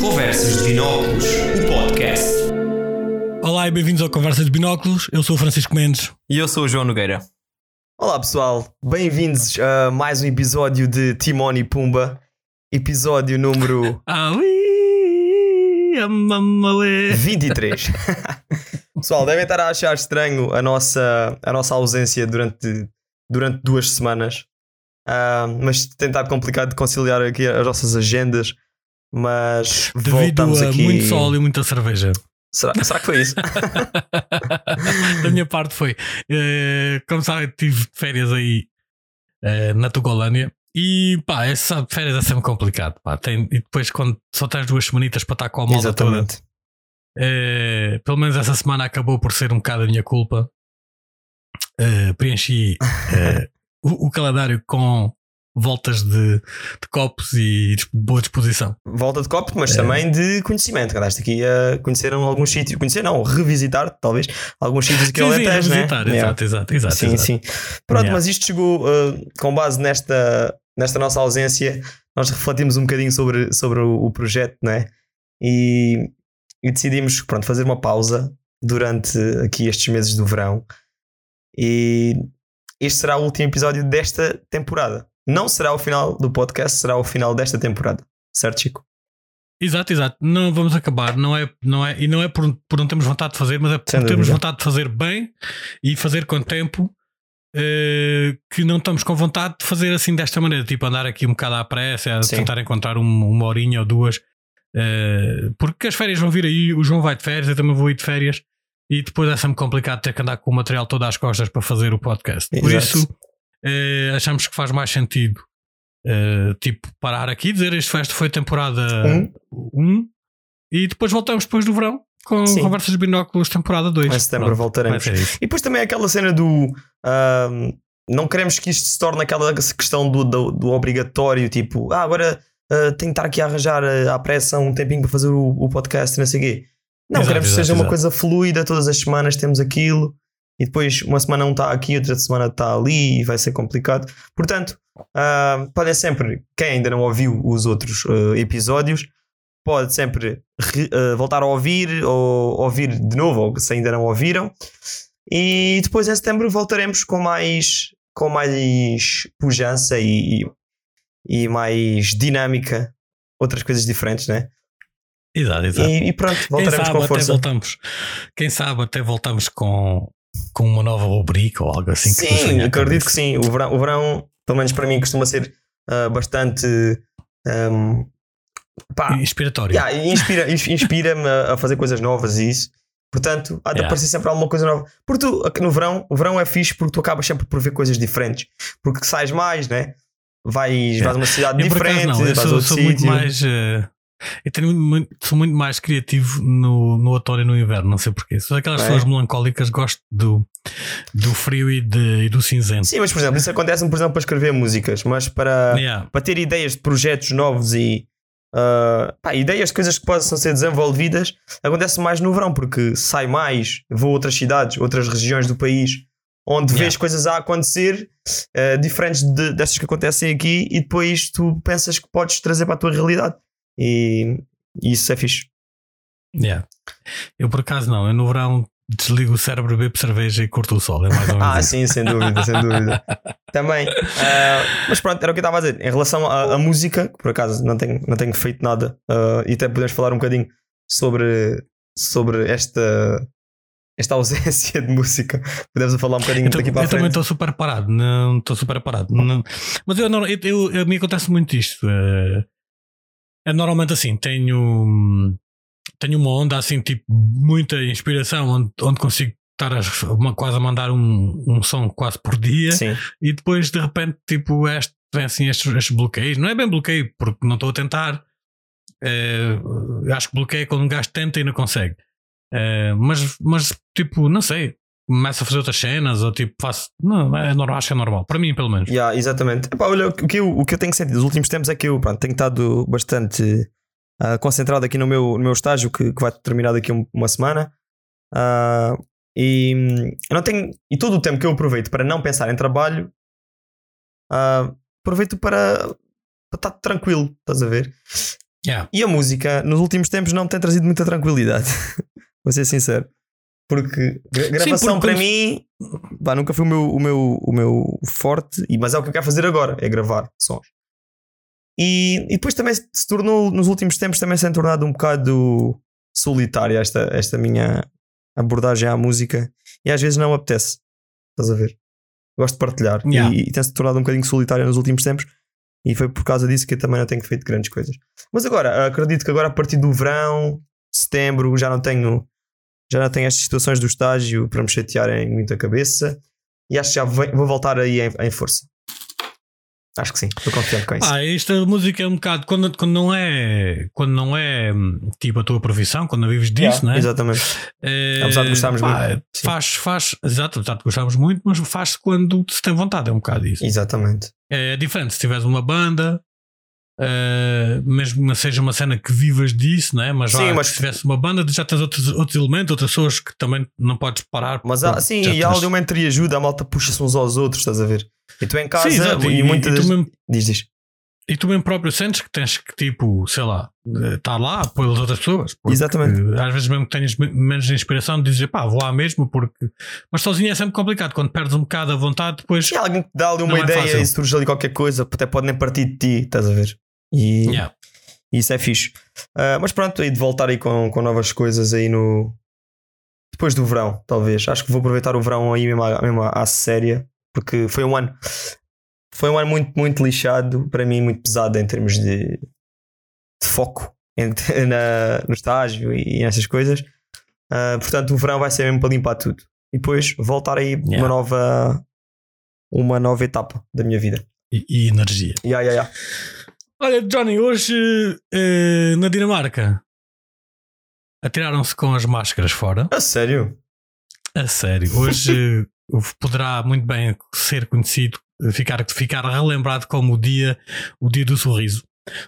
Conversas de Binóculos, o podcast. Olá e bem-vindos ao Conversa de Binóculos. Eu sou o Francisco Mendes. E eu sou o João Nogueira. Olá pessoal, bem-vindos a mais um episódio de Timon e Pumba, episódio número Ah, ui, amamale. 23. pessoal, devem estar a achar estranho a nossa, a nossa ausência durante, durante duas semanas, Ah, mas tem estado complicado de conciliar aqui as nossas agendas, mas Devido voltamos a aqui. muito sol e muita cerveja. Será, será que foi isso? da minha parte foi. eh, como sabe, tive férias aí eh, na Tugolândia. E pá, essa férias é sempre complicado. Pá. Tem, e depois, quando só tens duas semanitas para estar com a malta toda, Eh, pelo menos essa semana acabou por ser um bocado a minha culpa. Eh, preenchi eh, o, o calendário com voltas de, de copos e boa disposição. Volta de copo, mas É. também de conhecimento. que Andaste aqui a conhecer alguns sítios, conhecer não, revisitar talvez alguns sítios aqui Sim, sim, Alentejo, né? visitar, Yeah. exato, exato, exato. sim, exato. sim. Pronto, Yeah. mas isto chegou uh, com base nesta, nesta nossa ausência. Nós refletimos um bocadinho sobre, sobre o, o projeto, né? E, e decidimos pronto, fazer uma pausa durante aqui estes meses do verão. E este será o último episódio desta temporada. Não será o final do podcast, será o final desta temporada. Certo, Chico? Exato, exato. Não vamos acabar, não é, não é, e não é por, por não termos vontade de fazer, mas é por Sem termos dúvida. vontade de fazer bem e fazer com tempo eh, que não estamos com vontade de fazer assim desta maneira, tipo andar aqui um bocado à pressa, a Sim. tentar encontrar um- uma horinha ou duas, eh, porque as férias vão vir aí, o João vai de férias, eu também vou ir de férias. E depois é sempre complicado ter que andar com o material todo às costas para fazer o podcast. Por Exato. isso, eh, achamos que faz mais sentido eh, tipo parar aqui, dizer este festa foi temporada Um. 1 e depois voltamos depois do verão com Sim. Conversas de Binóculos temporada 2. Em setembro voltaremos. Ser isso. E depois também aquela cena do. não queremos que isto se torne aquela questão do, do, do obrigatório, tipo, ah, agora ah, tenho que estar aqui a arranjar ah, à pressa um tempinho para fazer o, o podcast e não sei o quê. Não, Exato, queremos que exato, seja uma exato. coisa fluida, todas as semanas temos aquilo e depois uma semana um está aqui, outra semana está ali e vai ser complicado. Portanto, ah, podem sempre, quem ainda não ouviu os outros ah, episódios, pode sempre re- ah, voltar a ouvir ou ouvir de novo, ou se ainda não ouviram. E depois em setembro voltaremos com mais, com mais pujança e, e mais dinâmica, outras coisas diferentes, né? Exato, exato. E, e pronto, Quem voltaremos sabe com até força. voltamos. Quem sabe até voltamos com, com uma nova rubrica ou algo assim que sim, à acredito que sim. O verão, o verão, pelo menos para mim, costuma ser ah, bastante. ahm, pá, Inspiratório. yeah, inspira- ins- inspira-me a, a fazer coisas novas e isso. Portanto, há de Yeah. aparecer sempre alguma coisa nova. Porque tu, aqui no verão, o verão é fixe porque tu acabas sempre por ver coisas diferentes. Porque sais mais, né? Vais, vais a uma cidade Eu, diferente, não, eu vais sou, outro sou muito mais. eh, eu tenho muito, sou muito mais criativo no, no outono e no inverno, não sei porquê. Sou daquelas É? pessoas melancólicas, gosto do, do frio e, de, e do cinzento. Sim, mas por exemplo, isso acontece por exemplo, para escrever músicas, mas para, Yeah. para ter ideias de projetos novos e ah, pá, ideias de coisas que possam ser desenvolvidas, acontece mais no verão, porque sai mais, vou a outras cidades, outras regiões do país, onde Yeah. vês coisas a acontecer ah, diferentes de, dessas que acontecem aqui, e depois tu pensas que podes trazer para a tua realidade. E, e isso é fixe. Yeah. Eu por acaso não, eu no verão desligo o cérebro, bebo cerveja e curto o sol. É mais ou menos Ah, isso. sim, sem dúvida, sem dúvida. Também. ah, mas pronto, era o que eu estava a dizer. Em relação à, música, que por acaso não tenho, não tenho feito nada, ah, e até podemos falar um bocadinho sobre, sobre esta, esta ausência de música. Podemos falar um bocadinho tô- daqui para a eu também frente. estou super parado, não estou super parado. Não- mas eu, não- eu, eu- a mim acontece muito isto. eh, É, normalmente assim, tenho, tenho uma onda assim, tipo, muita inspiração, onde, onde consigo estar a- uma- quase a mandar um, um som quase por dia Sim, e depois de repente, tipo, este, vem assim estes, estes bloqueios. Não é bem bloqueio, porque não estou a tentar. Eh, acho que bloqueio quando um gajo tenta e não consegue. Eh, mas, mas, tipo, não sei. Começo a fazer outras cenas ou tipo, faço. Não, é normal, acho que é normal. Para mim, pelo menos. yeah, exatamente. Epá, olha, o que, eu, o que eu tenho sentido nos últimos tempos é que eu pronto, tenho estado bastante ah, concentrado aqui no meu, no meu estágio, que, que vai terminar daqui um- uma semana. Ah, E não tenho. E todo o tempo que eu aproveito para não pensar em trabalho, ah, aproveito para, para estar tranquilo, estás a ver? Yeah. E a música, nos últimos tempos, não me tem trazido muita tranquilidade. Vou ser sincero. Porque gra- gravação porque para mim nunca foi o meu, o, meu, o meu forte, e- mas é o que eu quero fazer agora: é gravar sons. E, e depois também se tornou, nos últimos tempos, também se tem tornado um bocado solitária esta, esta minha abordagem à música. E às vezes não apetece. Estás a ver? Gosto de partilhar. Yeah. E, e tem-se tornado um bocadinho solitária nos últimos tempos. E foi por causa disso que eu também não tenho feito grandes coisas. Mas agora, acredito que agora a partir do verão, setembro, já não tenho já não tenho estas situações do estágio para me chatearem muito a cabeça e acho que já vou voltar aí em, em força. Acho que sim, estou confiante com isso. Ah, esta música é um bocado quando, quando não é quando não é hum, tipo a tua profissão, quando não vives disso, Yeah, né? Exatamente. É, Apesar de gostarmos pá, muito, sim. Faz, faz, exato, apesar de gostarmos muito, mas faz quando se tem vontade, é um bocado isso. Exatamente. É diferente se tiveres uma banda, eh, mesmo que seja uma cena que vivas disso, né? mas, Sim, lá, mas- se tivesse uma banda, já tens outros, outros elementos, outras pessoas que também não podes parar. Mas há, sim, e há ali uma entreajuda, a malta puxa-se uns aos outros, estás a ver? E tu em casa Sim, exato, e, e, muitas e tu mesmo, Diz, diz. e tu mesmo próprio sentes que tens que, tipo, sei lá, estar lá pelas outras pessoas. Exatamente. Às vezes, mesmo que tenhas me- menos inspiração, dizes, pá, vou lá mesmo, porque. Mas sozinho é sempre complicado. Quando perdes um bocado a vontade, depois. Se alguém te dá ali uma Não é ideia e surge ali qualquer coisa, até pode nem partir de ti, estás a ver? E Yeah. isso é fixe. Ah, mas pronto, aí de voltar aí com, com novas coisas aí no. Depois do verão, talvez. Acho que vou aproveitar o verão aí mesmo à, mesmo à séria, porque foi um ano. Foi um ano muito, muito lixado, para mim, muito pesado em termos de, de foco em- na- no estágio e nessas coisas. Ah, portanto, o verão vai ser mesmo para limpar tudo. E depois voltar aí uma Yeah. nova. Uma nova etapa da minha vida. E, e energia. Yeah, yeah, yeah. Olha, Johnny, hoje eh, na Dinamarca atiraram-se com as máscaras fora. A sério? A sério. Hoje poderá muito bem ser conhecido, ficar, ficar relembrado como o dia, o dia do sorriso.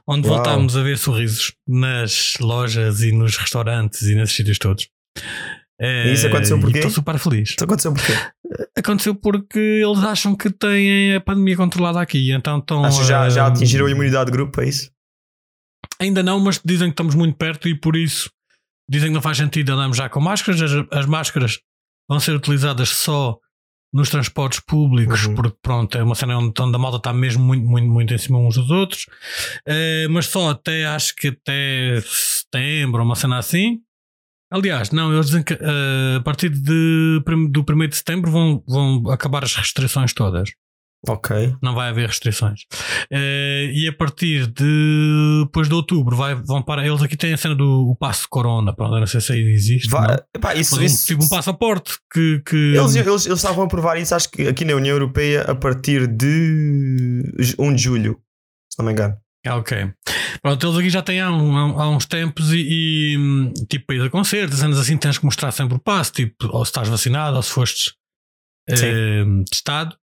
Onde Uau. voltámos a ver sorrisos nas lojas e nos restaurantes e nesses sítios todos. E isso aconteceu Eh, porquê? Estou super feliz. Isso aconteceu porquê? Aconteceu porque eles acham que têm a pandemia controlada aqui. Então estão. Acho que já, já eh, atingiram a imunidade de grupo, é isso? Ainda não, mas dizem que estamos muito perto e por isso dizem que não faz sentido andarmos já com máscaras. As, as máscaras vão ser utilizadas só nos transportes públicos, Uhum. porque pronto, é uma cena onde, onde a malta está mesmo muito, muito, muito em cima uns dos outros. Eh, mas só até acho que até setembro, uma cena assim. Aliás, não, eles dizem que eh, a partir de, do 1 de setembro vão, vão acabar as restrições todas Ok. não vai haver restrições. Eh, e a partir de depois de outubro vai, vão para. Eles aqui têm a cena do o passo Corona, pronto, não sei se aí existe. Vai, isso, Mas um- isso- tipo um passaporte que. que eles, eles, eles estavam a provar isso, acho que aqui na União Europeia, a partir de 1 de julho, se não me engano. Ah, ok. Pronto, eles aqui já têm há, um- há- uns tempos e, e, tipo para ir a concertos, cenas assim, tens que mostrar sempre o passo, tipo, ou se estás vacinado ou se foste eh, testado.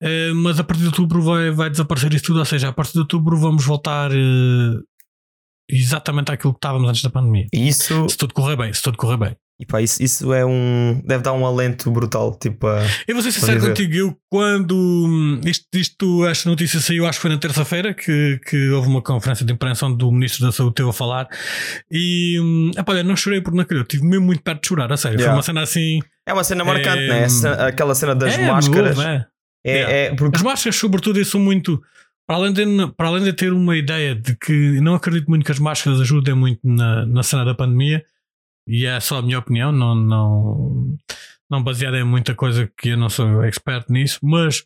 Eh, mas a partir de outubro vai, vai desaparecer isso tudo, ou seja, a partir de outubro vamos voltar eh, exatamente àquilo que estávamos antes da pandemia. Isso, Se tudo correr bem, se tudo correr bem. Epá, isso, isso é um. Deve dar um alento brutal. Tipo, a- Eu vou ser sincero contigo, eu quando hum, isto, isto, esta notícia saiu, acho que foi na terça-feira que, que houve uma conferência de imprensa onde o Ministro da Saúde teve a falar e hum, epá, olha, não chorei por naquilo, eu estive mesmo muito perto de chorar, a sério. Foi Yeah. uma cena assim. é uma cena marcante, É, né? Essa- Aquela cena das é, máscaras. houve, é. É, Yeah. é porque As máscaras, sobretudo, sou muito. Para além, de, para além de ter uma ideia de que não acredito muito que as máscaras ajudem muito na, na cena da pandemia, e é só a minha opinião, não, não, não baseada em muita coisa que eu não sou expert nisso, mas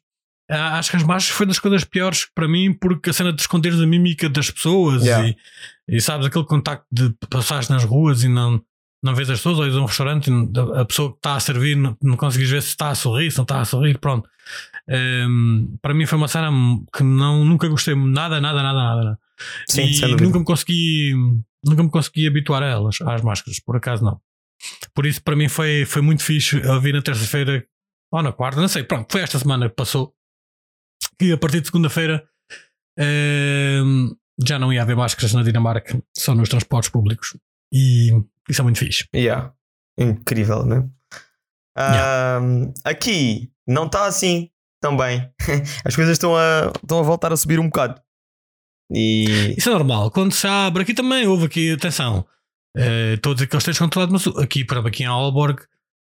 ah, acho que as máscaras foi das coisas piores para mim, porque a cena de esconderes a mímica das pessoas Yeah. e, e sabes aquele contacto de passares nas ruas e não, não vês as pessoas, ou ires a um restaurante e a pessoa que está a servir não, não consegues ver se está a sorrir, se não está a sorrir, pronto. Um, para mim foi uma cena que não, nunca gostei nada, nada, nada, nada. Sim, e nunca me consegui nunca me consegui habituar a elas, às máscaras, por acaso não. Por isso para mim foi, foi muito fixe a vir na terça-feira ou na quarta, não sei, pronto, foi esta semana que passou que a partir de segunda-feira um, já não ia haver máscaras na Dinamarca, só nos transportes públicos e isso é muito fixe. Yeah. Incrível, né? Ahm, aqui não está assim também. As coisas estão a, estão a voltar a subir um bocado. E Isso é normal. Quando se abre, aqui também houve aqui, atenção. eh, Estou a dizer que eles têm controlado, mas aqui, por exemplo, aqui em Aalborg,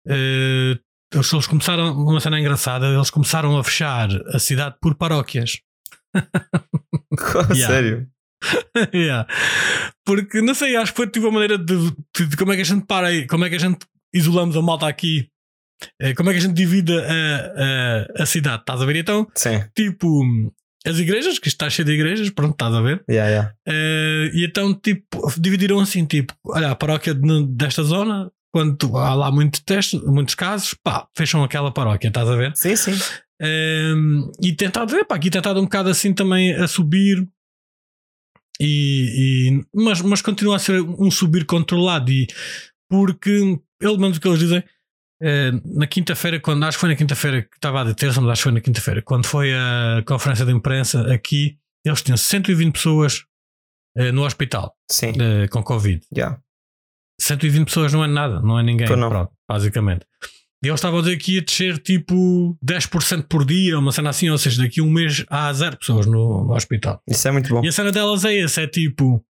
eh, eles, eles começaram, uma cena engraçada, eles começaram a fechar a cidade por paróquias. Yeah. sério. Yeah. Porque não sei, acho que foi tipo a maneira de, de- de como é que a gente para aí, como é que a gente isolamos a malta aqui, eh, como é que a gente divide a, a, a cidade, estás a ver? Então, Sim. tipo, as igrejas, que isto está cheio de igrejas, pronto, estás a ver? Yeah, yeah. Eh, e então, tipo, dividiram assim: tipo, olha, a paróquia de- desta zona, quando há lá muitos testes, muitos casos, pá, fecham aquela paróquia, estás a ver? Sim, sim. Eh, e tentado, epá, aqui tentado um bocado assim também a subir. E, e- mas, mas continua a ser um subir controlado e porque pelo menos o que eles dizem na quinta-feira, quando acho que foi na quinta-feira que estava a de terça, mas acho que foi na quinta-feira, quando foi a conferência de imprensa aqui, eles tinham 120 pessoas eh, no hospital Sim. eh, com Covid. Yeah. 120 pessoas não é nada, não é ninguém, não. pronto, basicamente. E eles estavam a dizer que ia descer tipo 10% por dia, uma cena assim, ou seja, daqui a um mês há zero pessoas no, no hospital. Isso é muito bom. E a cena delas é essa: é tipo,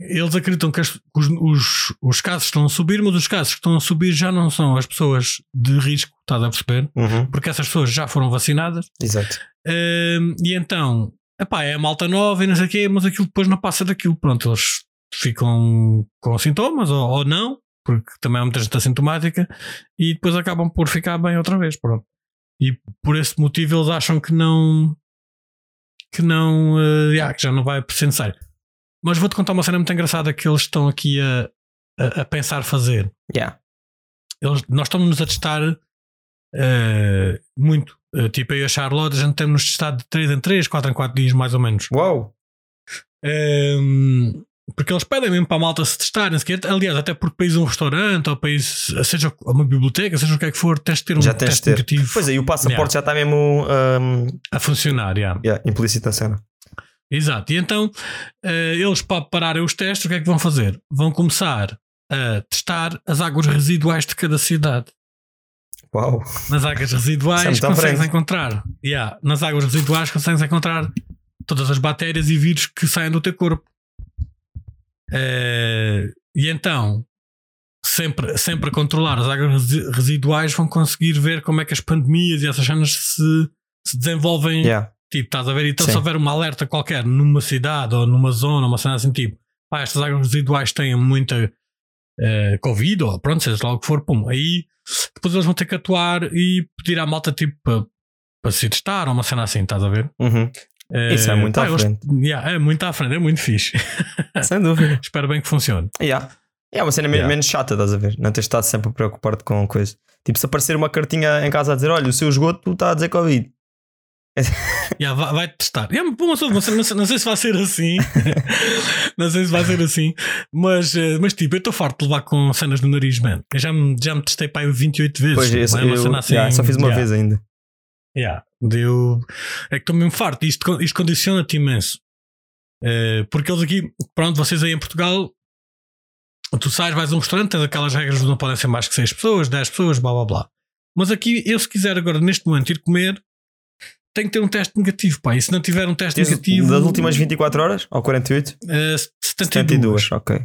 eles acreditam que as- os, os, os casos estão a subir, mas os casos que estão a subir já não são as pessoas de risco, estás a perceber? Uhum. Porque essas pessoas já foram vacinadas. Exato. Hum, e então, epá, é a malta nova e não sei o quê, mas aquilo depois não passa daquilo. Pronto, eles ficam com sintomas ou, ou não, porque também há muita gente assintomática e depois acabam por ficar bem outra vez. Pronto. E por esse motivo eles acham que não. que não. eh, yeah, que já não vai ser necessário. Mas vou-te contar uma cena muito engraçada que eles estão aqui a, a, a pensar fazer Yeah. eles, nós estamos-nos a testar eh, muito. Eh, tipo, eu e a Charlotte, a gente temos-nos testado de 3 em 3, 4 em 4 dias, mais ou menos. Uau! Ehm, porque eles pedem mesmo para a malta se testar, não sei o quê. aliás, até porque a um restaurante ou ir, seja uma biblioteca, seja o que é que for, tens de ter um Já teste ter. negativo Pois aí, o passaporte já está mesmo um, a funcionar. yeah. yeah, implícito na cena. Exato. E então, eh, eles para pararem os testes, o que é que vão fazer? Vão começar a testar as águas residuais de cada cidade. Uau! Nas águas residuais é consegues encontrar. Yeah, nas águas residuais consegues encontrar todas as bactérias e vírus que saem do teu corpo. Eh, e então, sempre, sempre a controlar as águas resi- residuais, vão conseguir ver como é que as pandemias e essas cenas se, se desenvolvem. Yeah. Tipo, estás a ver? Então, Sim. se houver uma alerta qualquer numa cidade ou numa zona, uma cena assim, tipo, pá, estas águas residuais têm muita eh, Covid ou pronto, seja lá o que for, pum, aí depois eles vão ter que atuar e pedir à malta tipo para, para se testar ou uma cena assim, estás a ver? Uhum. Eh, Isso é muito pá, à eles- frente. yeah, é muito à frente, é muito fixe. Sem dúvida. Espero bem que funcione. Yeah. É uma cena Yeah. menos chata, estás a ver? Não tens estar sempre a preocupar-te com coisa. Tipo, se aparecer uma cartinha em casa a dizer: Olha, o seu esgoto está a dizer Covid. Yeah, vai, vai testar. Yeah, bom, não, sei, não sei- não sei se vai ser assim. não sei se vai ser assim. Mas, eh, mas tipo, eu estou farto de levar com cenas no nariz, man. Eu já me, já me testei para aí 28 vezes. Pois, tipo, eu, é eu- assim, yeah, só fiz uma yeah. vez ainda. Yeah. Deu... É que estou mesmo farto. Isto, isto condiciona-te imenso. Eh, porque eles aqui, pronto, vocês aí em Portugal, tu sais, vais a um restaurante, tens aquelas regras de não podem ser mais que 6 pessoas, 10 pessoas, blá blá blá. Mas aqui, eu se quiser agora, neste momento, ir comer, tenho que ter um teste negativo, pá. E se não tiver um teste Tens negativo. das últimas 24 horas? Ou 48? eh, 72. 72, ok.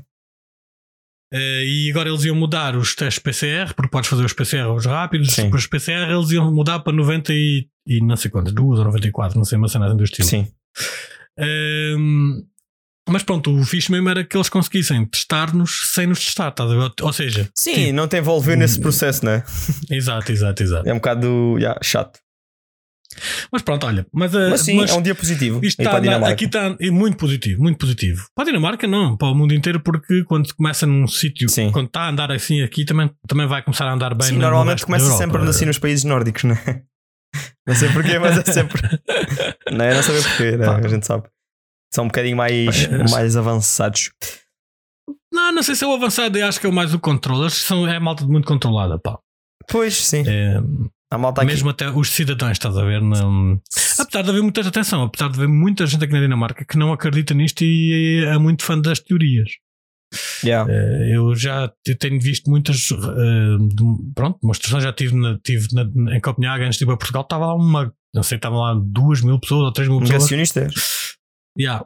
Eh, e agora eles iam mudar os testes PCR, porque podes fazer os PCR os rápidos, Sim. os PCR eles iam mudar para 90 e, e não sei quantas, 2 ou 94, não sei, uma cena do estilo. Sim. Ehm, mas pronto, o fixe mesmo era que eles conseguissem testar-nos sem nos testar, ver? Ou seja, Sim, tipo, não te envolver nesse processo, né? exato, exato, exato. É um bocado yeah, chato. Mas pronto, olha, mas, eh, Mas sim, mas é um dia positivo. isto está aqui está é muito positivo, muito positivo. Para a Dinamarca, não, para o mundo inteiro, porque quando começa num sítio, quando está a andar assim aqui, também, também vai começar a andar bem. Sim, no- no normalmente começa sempre assim nos países nórdicos, né? Não sei porquê, mas é sempre. não é? Não saber porquê, né? A gente sabe. São um bocadinho mais, é- mais avançados. Não, não sei se é o avançado, eu acho que é o mais o controle. Acho que são, é malta muito controlada, pá. Pois, sim. É, Malta aqui. mesmo até os cidadãos, estás a ver? Não, apesar de haver muita atenção, apesar de haver muita gente aqui na Dinamarca que não acredita nisto e é muito fã das teorias. Yeah. Eh, eu já eu tenho visto muitas eh, pronto, demonstrações. Já estive, na, tive na- em Copenhague antes de ir para Portugal. Estava lá uma, não sei, estavam lá duas mil pessoas ou três mil pessoas. Negacionistas. Yeah.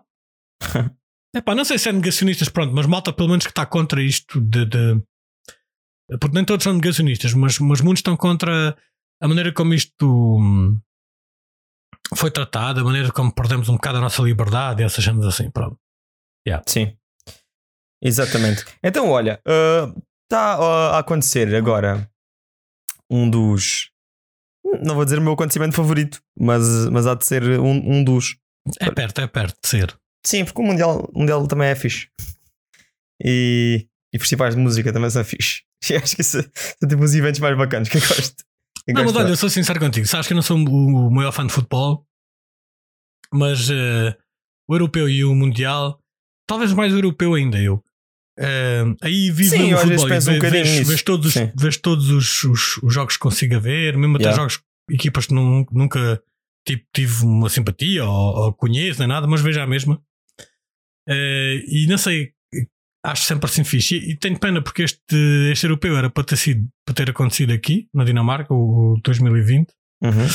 Epá, não sei se é negacionistas, pronto, mas malta pelo menos que está contra isto de, de- Porque nem todos são negacionistas, mas, mas muitos estão contra a maneira como isto hum, foi tratado, a maneira como perdemos um bocado a nossa liberdade essas cenas assim, pronto. Sim. Exatamente. Então, olha, está a acontecer agora um dos. Não vou dizer o meu acontecimento favorito, mas, mas há de ser um, um dos. É perto, é perto de ser. Sim, porque o Mundial, o mundial também é fixe. E, e festivais de música também são fixe. E acho que isso são tipo os eventos mais bacanas que eu gosto. Não, mas olha, eu sou sincero contigo. Sabes que eu não sou o maior fã de futebol, mas eh, o europeu e o mundial, talvez mais o europeu ainda eu. Eh, aí vivo Sim, o futebol. um e ve- bocadinho vês, nisso. vês todos, Sim. vês todos os, os- os jogos que consiga ver, mesmo até Yeah. jogos, equipas que nu- nunca tipo, tive uma simpatia ou, ou conheço, nem nada, mas vejo a mesma. Eh, e não sei, acho sempre assim fixe. E, e tenho pena porque este, este europeu era para ter, sido, para ter acontecido aqui, na Dinamarca, o 2020. Uhum.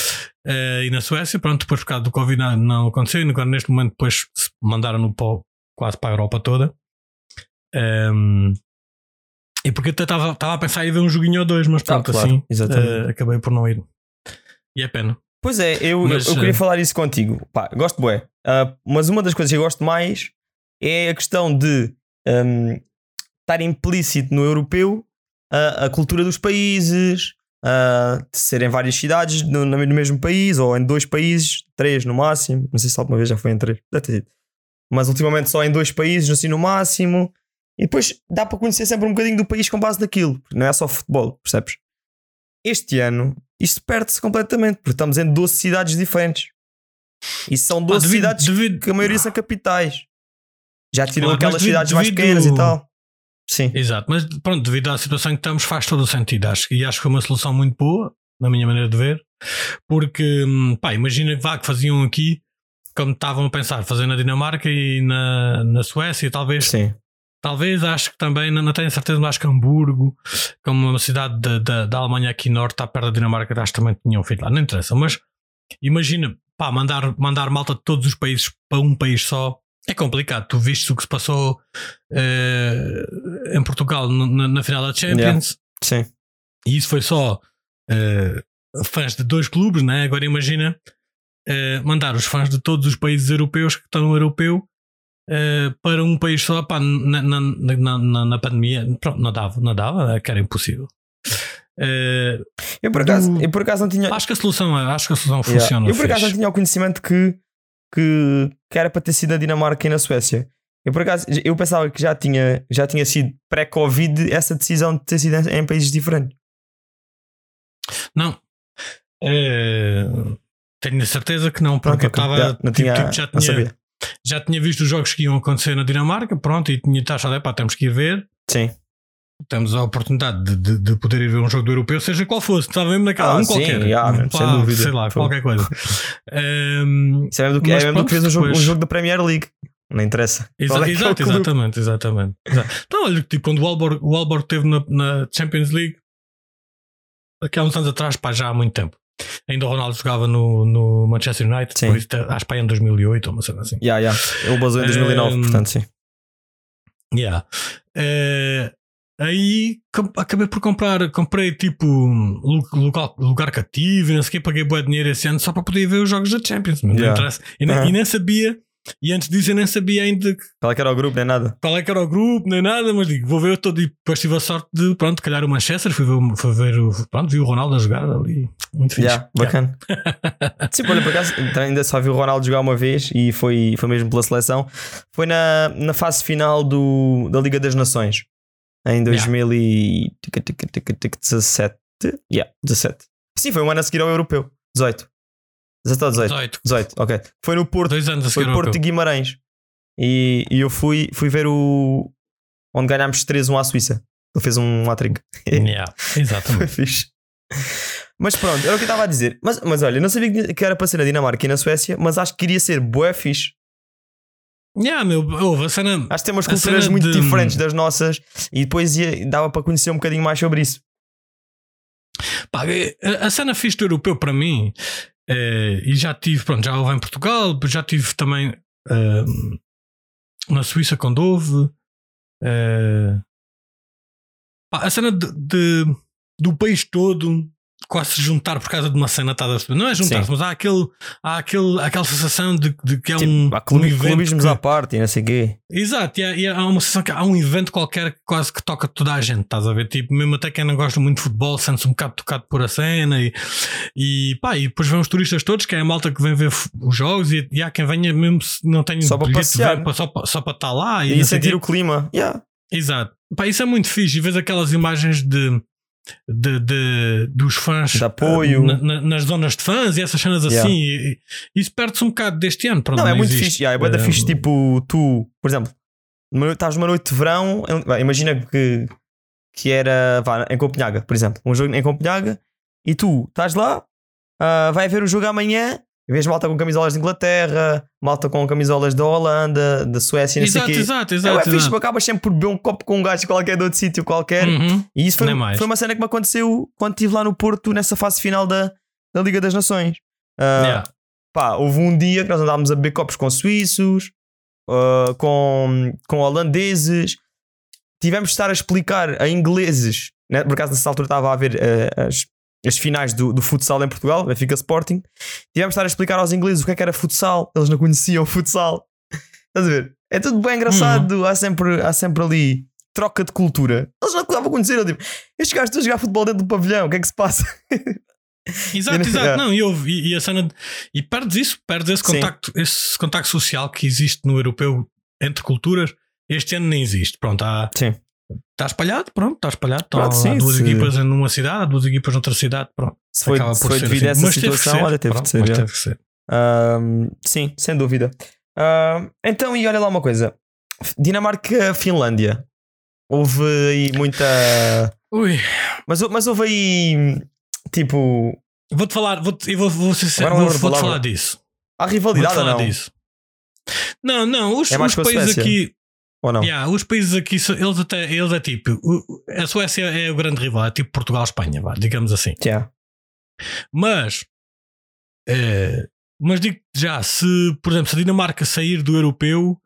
Eh, e na Suécia, pronto, depois por causa do Covid não, não aconteceu. E agora neste momento, depois mandaram-no quase para a Europa toda. Ehm, e porque eu até estava a pensar em ver um joguinho ou dois, mas pronto, Ah, claro, assim eh, acabei por não ir. E é pena. Pois é, eu, Mas, eu, eu queria eh, falar isso contigo. Pá, gosto bué. Ah, mas uma das coisas que eu gosto mais é a questão de hum, estar implícito no europeu a, a cultura dos países, ah, de ser em várias cidades no, no mesmo país ou em dois países, três no máximo. Não sei se alguma vez já foi em três, deve ter sido. Mas ultimamente só em dois países, assim no máximo. E depois dá para conhecer sempre um bocadinho do país com base naquilo, porque não é só futebol, percebes? Este ano isto perde-se completamente, porque estamos em 12 cidades diferentes. E são 12 devido- cidades devido- que a maioria são capitais. Já tiram Claro, aquelas cidades mais pequenas e tal. Sim. Exato, mas pronto, devido à situação em que estamos, faz todo o sentido. Acho, e acho que foi uma solução muito boa, na minha maneira de ver, porque hum, pá, imagina vá, que faziam aqui, como estavam a pensar, fazer na Dinamarca e na, na Suécia, talvez Sim. Talvez, acho que também, não, não tenho certeza, mas acho que Hamburgo, como uma cidade da, da, da Alemanha aqui norte, está perto da Dinamarca, acho que também tinham feito lá, não interessa. Mas imagina, pá, mandar, mandar malta de todos os países para um país só é complicado. Tu viste o que se passou eh, em Portugal na, na final da Champions, Sim. e isso foi só eh, fãs de dois clubes, né? Agora imagina eh, mandar os fãs de todos os países europeus que estão no europeu para um país só, pá, na, na, na, na, pandemia, pronto, não dava, não dava, é que era impossível. Eu por acaso, Do- eu por acaso não tinha. acho que a solução, acho que a solução Yeah. funciona. Eu por acaso não tinha o conhecimento que, que, que era para ter sido na Dinamarca e na Suécia. Eu por acaso eu pensava que já tinha, já tinha sido pré-Covid essa decisão de ter sido em, em países diferentes. Não. Eh, tenho a certeza que não, porque eu Pronto, ok. estava não tipo, tinha, tipo, já tinha já tinha visto os jogos que iam acontecer na Dinamarca, pronto, e tinha taxa de pá, temos que ir ver. Sim. Temos a oportunidade de, de, de poder ir ver um jogo do europeu, seja qual fosse, estava mesmo naquela, Ah, um sim, qualquer, yeah, Pá, sem dúvida. sei lá, Foi. qualquer coisa. Ehm, Isso é mesmo do que, é mesmo do que pronto, fez um jogo, um jogo da Premier League. Não interessa. exa- é é exato, exatamente, exatamente. exato. Então, olha, tipo, quando o Alborg, o Alborg esteve na, na Champions League, aqui há uns anos atrás, pá, já há muito tempo. Ainda o Ronaldo jogava no, no Manchester United, Sim. depois, acho que em 2008 ou uma cena assim. Yeah, yeah. Ele basou em 2009, Ehm, portanto, sim. Yeah. Eh, aí acabei por comprar, comprei tipo lu- local, lugar cativo e não sei o que, paguei bom dinheiro esse ano só para poder ver os jogos da Champions. Não Yeah. interessa. E, nem- Aham. e nem sabia, e antes disso eu nem sabia ainda que- Qual é que era o grupo, nem nada. qual é que era o grupo, nem nada, mas digo, vou ver todo e depois tive a sorte de, pronto, calhar o Manchester, fui ver, o- fui ver o, pronto, vi o Ronaldo a jogar ali. Muito fixe. Yeah, bacana. Sim, olha, por acaso, ainda só vi o Ronaldo jogar uma vez e foi, foi mesmo pela seleção. Foi na, na fase final do, da Liga das Nações em 2017. Yeah, 17. Sim, foi um ano a seguir ao Europeu. 18. 17 ou 18? 18, 18, ok. Foi no Porto, dois anos a foi seguir ao Porto e europeu. Guimarães. E, e eu fui, fui ver o. onde ganhámos 3-1 à Suíça. Ele fez um hat-trick. Yeah, Foi exatamente. fixe. Mas pronto, era o que eu estava a dizer. Mas, mas olha, não sabia que- que era para ser na Dinamarca e na Suécia, mas acho que queria ser bué fixe Yeah, meu, houve a cena. Acho que tem umas culturas muito de- diferentes das nossas e depois ia- dava para conhecer um bocadinho mais sobre isso. Pá, a, a cena fixe do europeu para mim, eh, e já tive, pronto, já houve em Portugal, já tive também eh, na Suíça quando houve. eh, pá, a cena de, de- do país todo quase se juntar por causa de uma cena, tá, não é juntar-se, Sim. mas há, aquele, há aquele, aquela sensação de, de que é Tipo, um, há clube, um clubismos que- à parte não sei quê. Exato, e há, e há uma sensação que há um evento qualquer que quase que toca toda a gente, estás a ver? Tipo, mesmo até quem não gosta muito de futebol sente-se um bocado tocado por a cena e, e pá, e depois vêm os turistas todos, que é a malta que vem ver os jogos e, e há quem venha mesmo se não tem Só para passear. vem para- só, só para estar lá e, E, sentir o clima. Yeah. Exato, pá, isso é muito fixe e vês aquelas imagens de. De, de- dos fãs De apoio. eh, na- na- nas zonas de fãs e essas cenas assim, Yeah. e, e isso perde-se um bocado deste ano. Pronto, Não, é muito existe. fixe. Yeah, é da Eh, fixe. Tipo, tu, por exemplo, estás numa noite de verão, imagina que, que era vá, em Copenhaga, por exemplo, um jogo em Copenhaga, e tu estás lá, ah, vai haver o jogo amanhã, e vês malta com camisolas de Inglaterra, malta com camisolas da Holanda, da Suécia, não sei Exato, quê. exato, É, exato. bué fixe, exato. acabas sempre por beber um copo com um gajo qualquer de outro sítio qualquer. Uhum. E isso foi, foi uma cena que me aconteceu quando estive lá no Porto, nessa fase final da, da Liga das Nações. Ah, Yeah. pá, houve um dia que nós andávamos a beber copos com suíços, ah, com, com holandeses. Tivemos de estar a explicar a ingleses, né? por acaso nessa altura estava a ver ah, as, as finais do, do futsal em Portugal, Benfica Sporting. Tivemos de estar a explicar aos ingleses o que é que era futsal, eles não conheciam futsal. Estás a ver? É tudo bem engraçado, há, sempre, há sempre ali troca de cultura. Eles não estavam a conhecer, eu tipo, estes gajos estão a jogar futebol dentro do pavilhão, o que é que se passa? Exato, exato. Yeah. Não, e, e, a cena. de- e perdes isso, perdes esse Sim. contacto, esse contacto social que existe no europeu entre culturas. Este ano nem existe. Pronto, há, Sim. Está espalhado, pronto, está espalhado. Estão Pronto, há sim, duas se- equipas numa cidade, há duas equipas noutra cidade. Pronto, Se foi, se foi devido a assim. essa Mas teve situação, ser, olha, teve pronto, de ser. mas já. teve que ser. Ahm, sim, sem dúvida. Ahm, então, e olha lá uma coisa: Dinamarca-Finlândia. Houve aí muita. Ui, Mas, mas houve aí. Tipo. vou-te falar, vou-te, eu vou, vou, ser- vou, a vou-te falar disso. Há rivalidade ou falar não? disso. Não, não, os, É os a países aqui. Ou não? Yeah, os países aqui, eles até eles é tipo. A Suécia é o grande rival, é tipo Portugal-Espanha, digamos assim. Yeah. Mas, eh, mas digo já, se por exemplo, se a Dinamarca sair do europeu,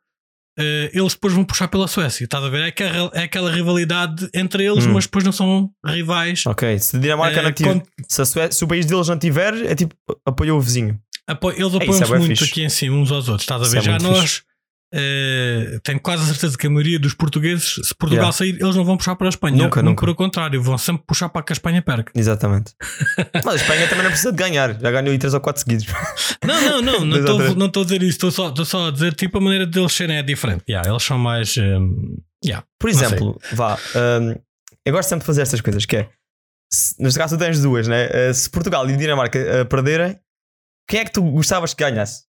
eh, eles depois vão puxar pela Suécia. Estás a ver? É aquela, é aquela rivalidade entre eles, Hum. mas depois não são rivais. Ok, se a Dinamarca Eh, não tiver. quando- Se, a Sué- se o país deles não tiver, é tipo apoiou o vizinho. apo- eles é apoiam-se bué muito fixe. aqui em cima uns aos outros. Estás a ver? é já nós. Eh, tenho quase a certeza que a maioria dos portugueses, se Portugal Yeah. sair, eles não vão puxar para a Espanha. Nunca, nunca. Pelo contrário, vão sempre puxar para que a Espanha perca. Exatamente. Mas a Espanha também não precisa de ganhar. Já ganhou aí 3 ou 4 seguidos. Não, não, não, não estou não a dizer isso, estou só, só a dizer tipo a maneira deles serem é diferente. Yeah, eles são mais. hum, yeah. Por exemplo, vá. hum, eu gosto sempre de fazer estas coisas, que é. Se, neste caso tu tens duas, né? Uh, se Portugal e Dinamarca uh, perderem, quem é que tu gostavas que ganhasse?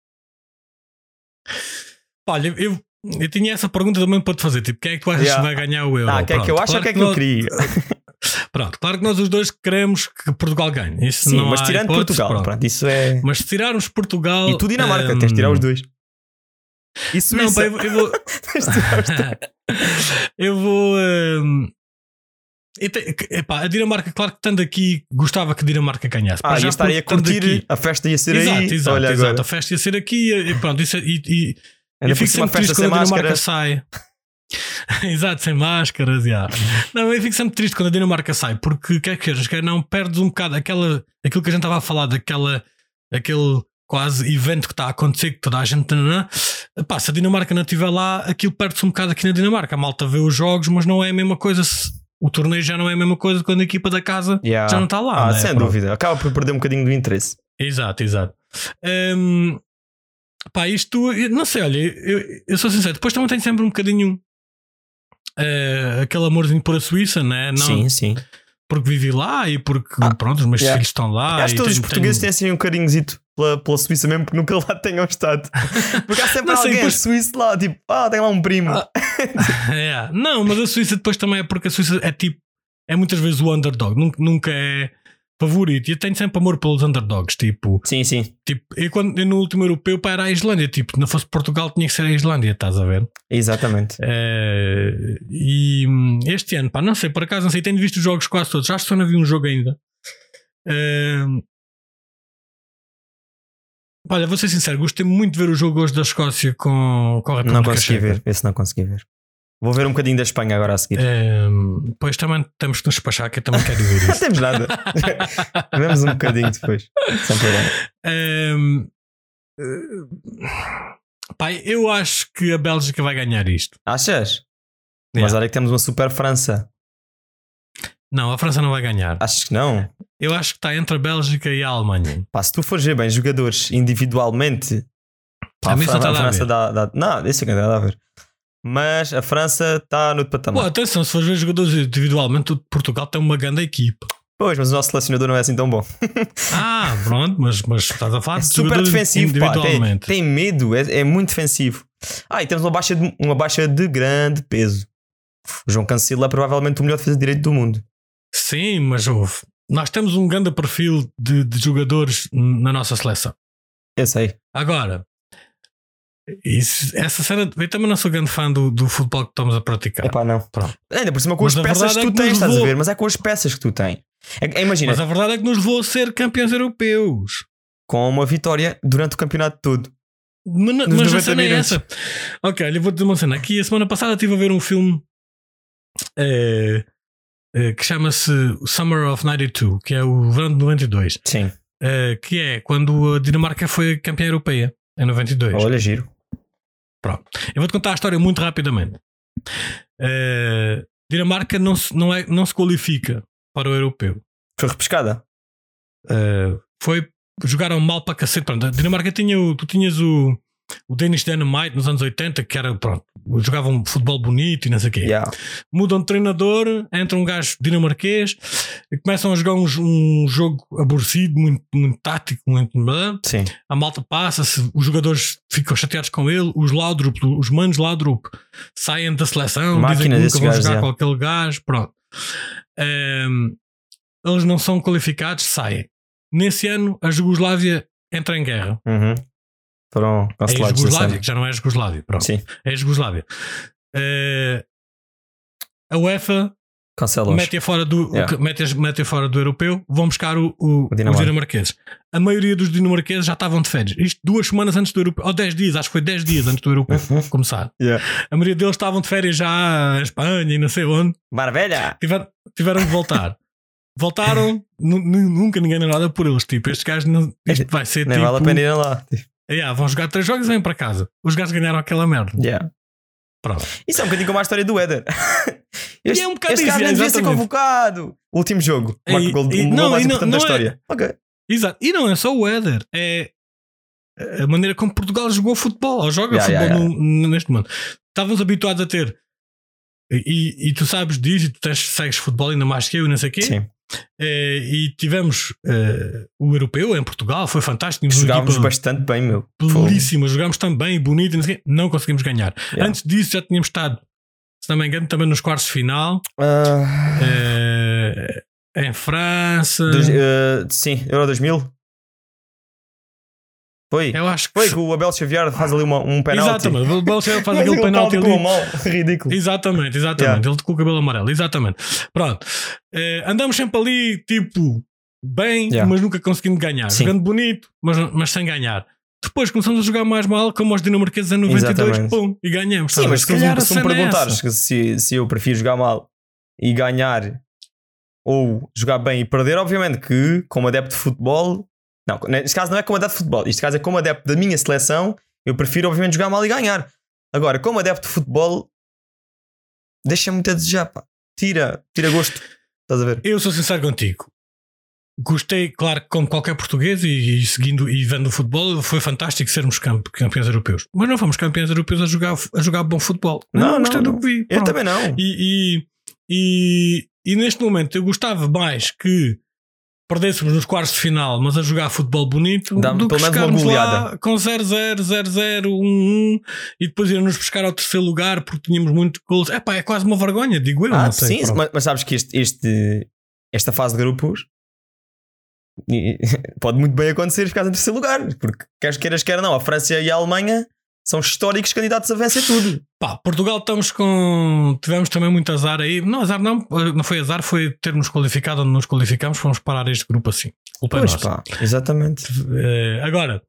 Olha, eu, eu tinha essa pergunta também para te fazer: tipo, quem é que tu achas Yeah. que vai ganhar o Euro? Ah, quem é que eu acho ou claro quem é que eu queria? Pronto, claro que nós os dois queremos que Portugal ganhe. Isso Sim, não mas tirando hipótese, Portugal, pronto. pronto, isso é. Mas se tirarmos Portugal. E tu, Dinamarca, hum, tens de tirar os dois. E Não, pá, eu, eu vou. dois. eu vou. hum, eu te- epá, a Dinamarca, claro que estando aqui, gostava que a Dinamarca ganhasse. Ah, já ia estar aí a curtir, aqui- a festa ia ser exato, aí. exato, Olha exato. agora. A festa ia ser aqui e pronto. Isso, é- e, e, Ainda eu fico sempre triste quando a Dinamarca sai. Exato, sem máscaras. já. Não, eu fico sempre triste quando a Dinamarca sai, porque quer queiras, quer não, perdes um bocado aquela, aquilo que a gente estava a falar, daquela, aquele quase evento que está a acontecer, que toda a gente. Pá, se a Dinamarca não estiver lá, aquilo perde-se um bocado aqui na Dinamarca. A malta vê os jogos, mas não é a mesma coisa. Se, o torneio já não é a mesma coisa quando a equipa da casa Yeah. já não está lá. Ah, né? sem dúvida. Acaba por perder um bocadinho do interesse. Exato, exato. Hum, pá, isto, não sei, olha, eu, eu sou sincero, depois também tenho sempre um bocadinho eh, aquele amorzinho por a Suíça, né? Não, Sim, sim. porque vivi lá e porque, Ah, pronto, os meus yeah. filhos estão lá. Acho que todos os portugueses têm assim um carinhozito pela, pela Suíça, mesmo que nunca lá tenham estado. Porque há sempre Não alguém pois- suíço lá, tipo, ah, tem lá um primo. Ah, É, Não, mas a Suíça depois também é porque a Suíça é tipo, é muitas vezes o underdog, nunca, nunca é. Favorito. E eu tenho sempre amor pelos underdogs. Tipo, Sim, sim, tipo eu, quando, eu no último europeu para a Islândia. Tipo, se não fosse Portugal, tinha que ser a Islândia, estás a ver? exatamente. Eh, e hum, este ano, pá, não sei, por acaso, não sei, tenho visto os jogos quase todos. Acho que só não vi um jogo ainda. Eh, olha, vou ser sincero, gostei muito de ver o jogo hoje da Escócia com, com a República Não consegui Checa. ver, esse não consegui ver. Vou ver um bocadinho da Espanha agora a seguir. Eh, pois também temos que nos despachar, que eu também quero ver Não isso. temos nada. Vemos um bocadinho depois. Sem problema. Ehm, eh, pai, eu acho que a Bélgica vai ganhar isto. Achas? Mas Yeah. olha que temos uma super França. Não, a França não vai ganhar. Achas que não? Eu acho que está entre a Bélgica e a Alemanha. Pá, se tu fores ver bem jogadores individualmente, pá, A a, tá a França dá, dá. Não, isso é que não nada a ver. Mas a França está no patamar. atenção, se fores ver jogadores individualmente, Portugal tem uma grande equipa. Pois, mas o nosso selecionador não é assim tão bom. Ah, pronto, mas, mas estás a falar É de super defensivo, pá. Tem, tem medo, é, é muito defensivo. Ah, e temos uma baixa, de, uma baixa de grande peso. O João Cancelo é provavelmente o melhor defesa de direito do mundo. Sim, mas houve. Nós temos um grande perfil de, de jogadores na nossa seleção. Eu sei. Agora, isso- essa cena. Eu também não sou grande fã do, do futebol que estamos a praticar. Epá, não. Pronto. Ainda por cima com Mas as a peças que é tu que nos tens, estás a levou- ver? Mas é com as peças que tu tens. É- é- imagina, Mas a verdade é que nos levou a ser campeões europeus. com uma vitória durante o campeonato todo. Mas, Nos mas a 90 cena é minutos. essa. Ok, olha, eu vou dizer uma cena. Aqui a semana passada estive a ver um filme eh, eh, que chama-se Summer of 92, que é o verão de 92, Sim. eh, que é quando a Dinamarca foi campeã europeia em 92. Olha, giro. Eu vou-te contar a história muito rapidamente. Eh, Dinamarca não se, não, é, não se qualifica para o europeu. Foi repescada. Uh, foi jogaram mal para cacete. Pronto, a Dinamarca tinha o, tu tinhas o, o Danish Dynamite nos anos 80, que era pronto, jogavam futebol bonito e não sei o quê. Yeah. Mudam de treinador, entra um gajo dinamarquês e começam a jogar um, um jogo aborrecido, muito, muito tático, muito. Sim. A malta passa-se, os jogadores ficam chateados com ele, os Laudrup, os manos Laudrup saem da seleção, Máquina dizem que nunca vão jogar já. com aquele gajo, pronto. Ehm, eles não são qualificados, saem. Nesse ano, a Jugoslávia entra em guerra. Uhum. Foram É a cancelados. da Jugoslávia, que já não é a Jugoslávia, pronto. Sim. É a Jugoslávia. Eh, a UEFA Cancelam. mete-a fora, do, Yeah. mete, mete fora do europeu, vão buscar o, o- O Dinamarca. os dinamarqueses. A maioria dos dinamarqueses já estavam de férias. Isto duas semanas antes do europeu, ou 10 dias, acho que foi 10 dias antes do europeu começar. Yeah. A maioria deles estavam de férias já em Espanha e não sei onde. Maravilha! Tiveram, tiveram de voltar. Voltaram, nu- nu- nunca ninguém deu nada por eles. Tipo, estes gajos, não, isto vai ser Nem tipo. vale a pena ir lá. Yeah, vão jogar três jogos e vêm para casa. Os gajos ganharam aquela merda. Yeah. Pronto. Isso é um bocadinho como a história do Éder. Este, é um bocado este isso, é, nem devia ser convocado. Último jogo. Marca o gol, e- o não, mais não- importante da não é- história. Ok. Exato. E não é só o Éder, é a maneira como Portugal jogou futebol, ou joga Yeah, futebol yeah, no- neste momento. Estávamos habituados a ter, e, e tu sabes disso, e tu tens, segues futebol ainda mais que eu, e não sei o quê. Sim. Eh, e tivemos eh, o europeu em Portugal, foi fantástico. Equipa bastante bem, meu. Belíssima, jogámos tão bem, bonito, não, conseguimos ganhar. Yeah. Antes disso já tínhamos estado, se não me engano, também nos quartos de final, Ah, eh, em França. dois- sim, Euro 2000. Foi. eu acho que Foi que o Abel Xavier faz ali uma, um penalti. Exatamente, o Bélgica faz Mas aquele ele penalti ali. mal. Ridículo. Exatamente, exatamente. Yeah. Ele com o cabelo amarelo, exatamente. Pronto. Eh, andamos sempre ali, tipo, bem, Yeah. mas nunca conseguindo ganhar. Sim. Jogando bonito, mas, mas sem ganhar. Depois começamos a jogar mais mal, como os dinamarqueses em 92, Exatamente. pum, e ganhamos. Sim, mas se calhar se me é perguntares que se, se eu prefiro jogar mal e ganhar ou jogar bem e perder, obviamente que como adepto de futebol, não, neste caso não é como adepto de futebol, neste caso é como adepto da minha seleção, eu prefiro obviamente jogar mal e ganhar. Agora, como adepto de futebol, deixa muito a desejar, pá. Tira, tira gosto. Estás a ver? Eu sou sincero contigo. Gostei, claro, como qualquer português e, e seguindo e vendo o futebol, foi fantástico sermos camp- campeões europeus. Mas não fomos campeões europeus a jogar, a jogar bom futebol. Não, gostei não, do que vi. Eu Pronto. também não. E, e, e, e neste momento eu gostava mais que perdêssemos nos quartos de final, mas a jogar futebol bonito, Dá-me do que chegarmos lá com 0-0, 0-0, 1-1 e depois irmos buscar ao terceiro lugar porque tínhamos muito gols. É pá, é quase uma vergonha, digo eu. Ah, sei, sim, mas, mas sabes que este, este- esta fase de grupos pode muito bem acontecer ficar em terceiro lugar, porque queres queiras, quer não, a França e a Alemanha são históricos candidatos a vencer tudo. Pá, Portugal estamos com. Tivemos também muito azar aí. Não, azar não, não foi azar, foi termos qualificado onde nos qualificamos, fomos parar este grupo assim. É Pois nossa. pá, exatamente. Eh, agora,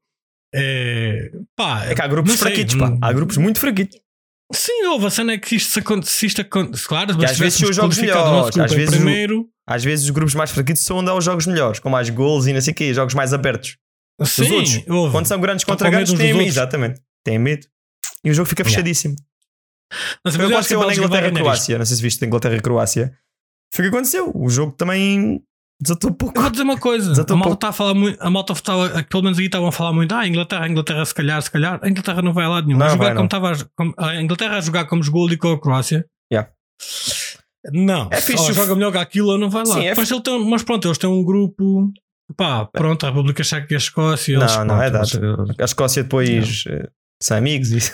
eh, pá, É que há grupos não sei, fraquitos, pá. hum, Há grupos muito fraquitos. Sim, houve a cena é que isto se aconte- se isto aconte- claro, Que mas às vezes são os jogos o nosso melhores, às vezes o- primeiro. Às vezes os grupos mais fraquitos são onde há os jogos melhores, com mais gols e não sei o quê, jogos mais abertos. Sim, outros, houve. Quando são grandes contra grandes, têm. Exatamente. Têm medo. E o jogo fica Yeah. fechadíssimo. Mas, Foi o mas que eu acho que aconteceu a na Inglaterra e ganhar isto. Croácia. Não sei se viste a Inglaterra e Croácia. Foi o que aconteceu. O jogo também desatou pouco. Eu vou dizer uma coisa: Desatou a malta pouco. está a falar muito, a malta estava, pelo menos aí estavam a falar muito. Ah, a Inglaterra, a Inglaterra, se calhar, se calhar. A Inglaterra não vai a lado nenhum. Não jogar vai, como não. estava a, como- a Inglaterra a jogar como jogou ali com a Croácia. Yeah. Não, É fixe ou joga melhor que aquilo ou não vai lá. Sim, é Depois ele tem- mas pronto, eles têm um grupo. Pá, pronto, a República Checa e a Escócia. Não, eles, não, é pronto, eles- A Escócia depois eh, são amigos e.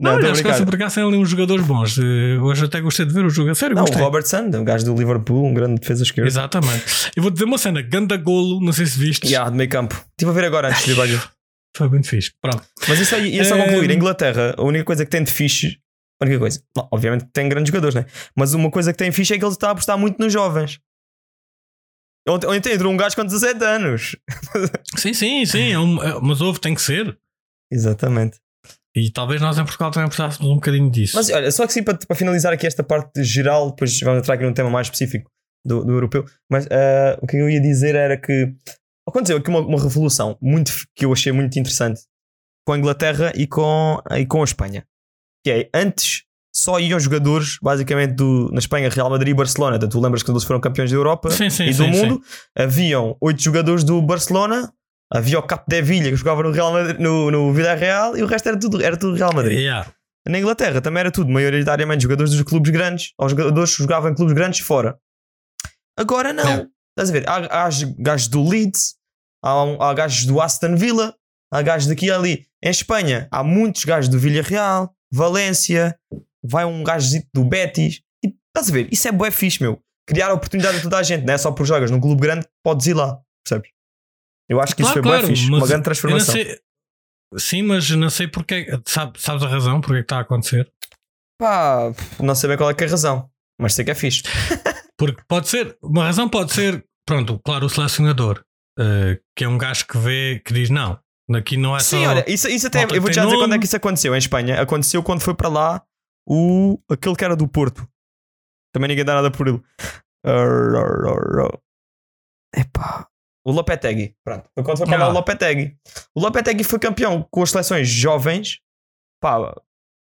Não, Não, olha, tô a a Escócia brincar. por acaso tem ali uns jogadores bons. Eh, Hoje até gostei de ver o jogo. A sério, Não, o gostei. Robertson, um gajo do Liverpool, um grande defesa esquerda. Exatamente. Eu vou dizer uma cena: ganda golo, não sei se viste. Yeah, de meio campo. Estive a ver agora antes de para aqui. Foi muito fixe. Pronto. Mas isso aí, ia só Ehm. concluir. A Inglaterra, a única coisa que tem de fixe. A única coisa. Não, obviamente que tem grandes jogadores, né? Mas uma coisa que tem fixe é que ele está a apostar muito nos jovens. Ontem, ontem entrou um gajo com 17 anos. Sim, sim, sim. é um- é- mas houve, tem que ser. Exatamente. E talvez nós em Portugal também precisássemos um bocadinho disso. Mas olha, só que sim, para, para finalizar aqui esta parte geral, depois vamos entrar aqui num tema mais específico do, do europeu. Mas ah, o que eu ia dizer era que aconteceu aqui uma, uma revolução muito, que eu achei muito interessante com a Inglaterra e com, e com a Espanha. Que é, antes só iam jogadores, basicamente, do, na Espanha, Real Madrid e Barcelona. Então, tu lembras que eles foram campeões da Europa sim, sim, e do sim, mundo. Haviam oito jogadores do Barcelona, havia o Cap de Villa que jogava no, Real Madrid, no, no Villarreal e o resto era tudo, era tudo Real. Madrid. Yeah. Na Inglaterra também era tudo, maioritariamente jogadores dos clubes grandes, ou jogadores que jogavam em clubes grandes fora. Agora não. É. Estás a ver? Há, há gajos do Leeds, há, há gajos do Aston Villa, há gajos daqui e ali. Em Espanha há muitos gajos do Villarreal, Valência, vai um gajo do Betis. E, estás a ver? Isso é bué fixe, meu. Criar oportunidade a toda a gente, não é só por jogas num clube grande, podes ir lá, percebes? Eu acho que isso Claro, foi bué claro, fixe, mas uma grande transformação. Sim, mas não sei porque. Sabe, sabes a razão porque é que está a acontecer? Pá, não sei bem qual é que é a razão, mas sei que é fixe. Porque pode ser. Uma razão pode ser. Pronto, claro, o selecionador. eh, que é um gajo que vê, que diz: não, aqui não é só. Sim, olha, isso, isso até. Eu vou que já dizer quando é nome. que isso aconteceu em Espanha. Aconteceu quando foi para lá o. aquele que era do Porto. Também ninguém dá nada por ele. Epá. O Lopetegui. Pronto. Quando foi para Ah. o Lopetegui. O Lopetegui foi campeão com as seleções jovens. Pá,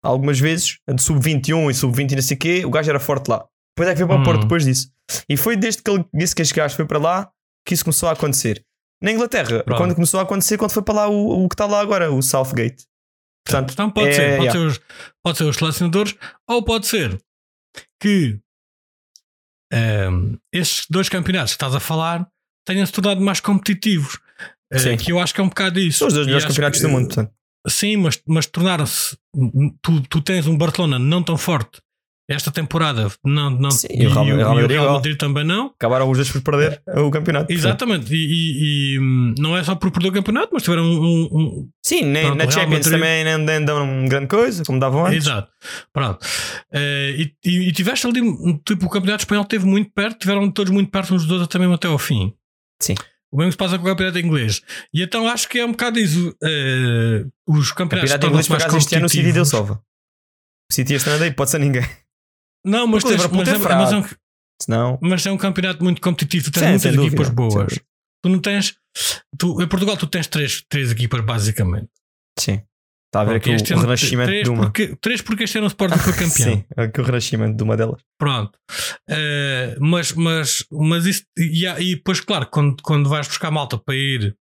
algumas vezes, de sub-21 e sub-20 e não sei o quê. O gajo era forte lá. Depois é que veio para o Hum. Porto depois disso. E foi desde que ele disse que este gajo foi para lá que isso começou a acontecer. Na Inglaterra, Pronto. quando começou a acontecer, quando foi para lá o, o que está lá agora, o Southgate. Portanto, Então pode é, ser, pode, yeah. ser os, pode ser os selecionadores, ou pode ser que ehm, estes dois campeonatos que estás a falar tenham se tornado mais competitivos. Eh, Sim. que eu acho que é um bocado isso. são os dois melhores campeonatos que, do mundo. Portanto. Sim, mas, mas tornaram-se. Tu, tu tens um Barcelona não tão forte esta temporada, não, não, Sim, e o Real- e o Real e Madrid Real igual. Madrid também não. Acabaram os dois por perder o campeonato. Exatamente, e, e- hum, não é só por perder o campeonato, mas tiveram um- um- Sim, nem, Pronto, na o Real Champions Madrid- também nem, nem dão grande coisa, como davam antes. Exato. Pronto. Eh, e, tiveste ali, tipo, o Campeonato Espanhol esteve muito perto, tiveram todos muito perto uns dos outros até mesmo até ao fim. Sim. O mesmo se passa com o Campeonato Inglês. E então acho que é um bocado isso. eh, os O campeonatos campeonato inglês, por mais acaso, este ano o City deu sova. O City este ano daí pode ser ninguém. Não, mas, tens, Liverpool mas, é é, fraco. mas, é um, Senão, mas é um campeonato muito competitivo. Tu tens Sim, muitas dúvida, equipas sem boas. dúvida. Tu não tens. Tu, em Portugal, tu tens três, três equipas, basicamente. sim. Está a ver aqui Este o, renascimento três de uma. Porque, três porque este ano o Sporting foi campeão. Sim, aqui o renascimento de uma delas. Pronto. Eh, mas, mas, mas isso. E, e depois, claro, quando, quando vais buscar malta para ir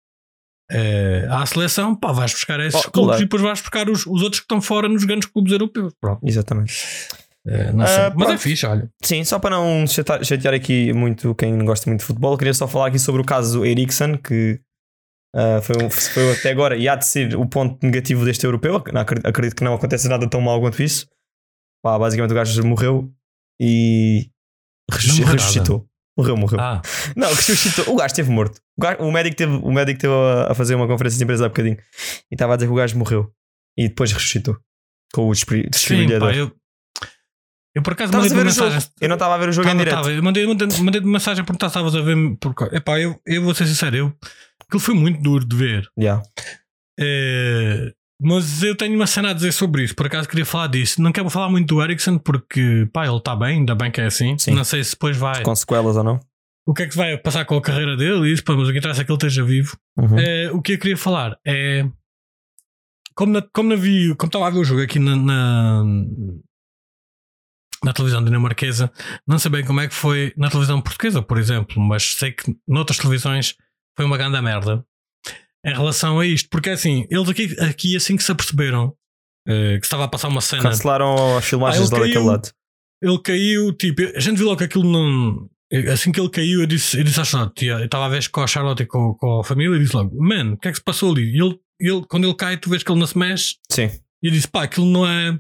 eh, à seleção, pá, vais buscar esses Oh, clubes claro. e depois vais buscar os, os outros que estão fora nos grandes clubes europeus. Pronto. Exatamente. Eh, não sei. Ah, mas é fixe, olha. Sim, só para não chatear, chatear aqui muito quem gosta muito de futebol, queria só falar aqui sobre o caso do Eriksen, que ah, foi, um- foi até agora e há de ser o ponto negativo deste europeu. Não acredito, acredito que não acontece nada tão mal quanto isso. Pá, basicamente o gajo morreu e Não ressuscitou. Morreu, morreu. Ah, Não, ressuscitou. O gajo esteve morto. O, gajo- o médico teve, o médico teve a, a fazer uma conferência de imprensa há bocadinho e estava a dizer que o gajo morreu e depois ressuscitou com o despri- sim, pá, eu, eu por acaso a mandei o mensagem. jogo? Eu não estava a ver o jogo em Tava, direto. tava. Eu mandei, mandei, mandei mensagem porque estavas a ver. Porque, epá, eu, eu vou ser sincero, eu, aquilo foi muito duro de ver. Yeah. Eh, mas eu tenho uma cena a dizer sobre isso. Por acaso queria falar disso. Não quero falar muito do Ericsson porque pá, ele está bem, ainda bem que é assim. Sim. Não sei se depois vai. Com sequelas ou não? O que é que vai passar com a carreira dele? Isso, pá, mas o que interessa é que ele esteja vivo. Uhum. Eh, o que eu queria falar é como, na, como, na vi, como estava a ver o jogo aqui na, na, na televisão dinamarquesa, não sei bem como é que foi na televisão portuguesa, por exemplo, mas sei que noutras televisões foi uma grande merda em relação a isto, porque assim, eles aqui, aqui assim que se aperceberam eh, que estava a passar uma cena, Cancelaram as filmagens Ah, daquele lado. ele caiu, tipo, a gente viu logo que aquilo não. Assim que ele caiu, eu disse, eu disse à Charlotte, eu estava a ver com a Charlotte e com, com a família, e disse logo, man, o que é que se passou ali? E ele, ele, quando ele cai, tu vês que ele não se mexe, Sim. e eu disse, pá, aquilo não é.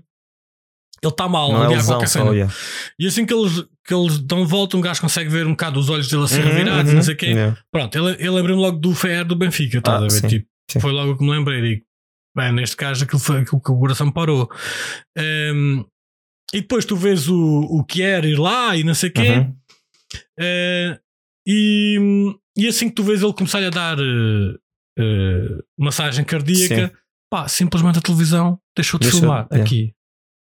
Ele está mal, Não é ali há lesão qualquer cena. yeah. E assim que eles, que eles dão volta, um gajo consegue ver um bocado os olhos dele assim Uhum, revirados e uhum. não sei o quê. Yeah. Pronto, ele, ele lembrou-me logo do FER do Benfica, estás Ah, a ver? sim, tipo, sim. Foi logo que me lembrei. Digo, bem, neste caso, aquilo foi aquilo que o coração parou. Ehm, e depois tu vês o, o era ir lá e não sei o quê. Uhum. Eh, e, e assim que tu vês ele começar a dar eh, massagem cardíaca, pá, simplesmente a televisão deixou de Deixou, filmar aqui.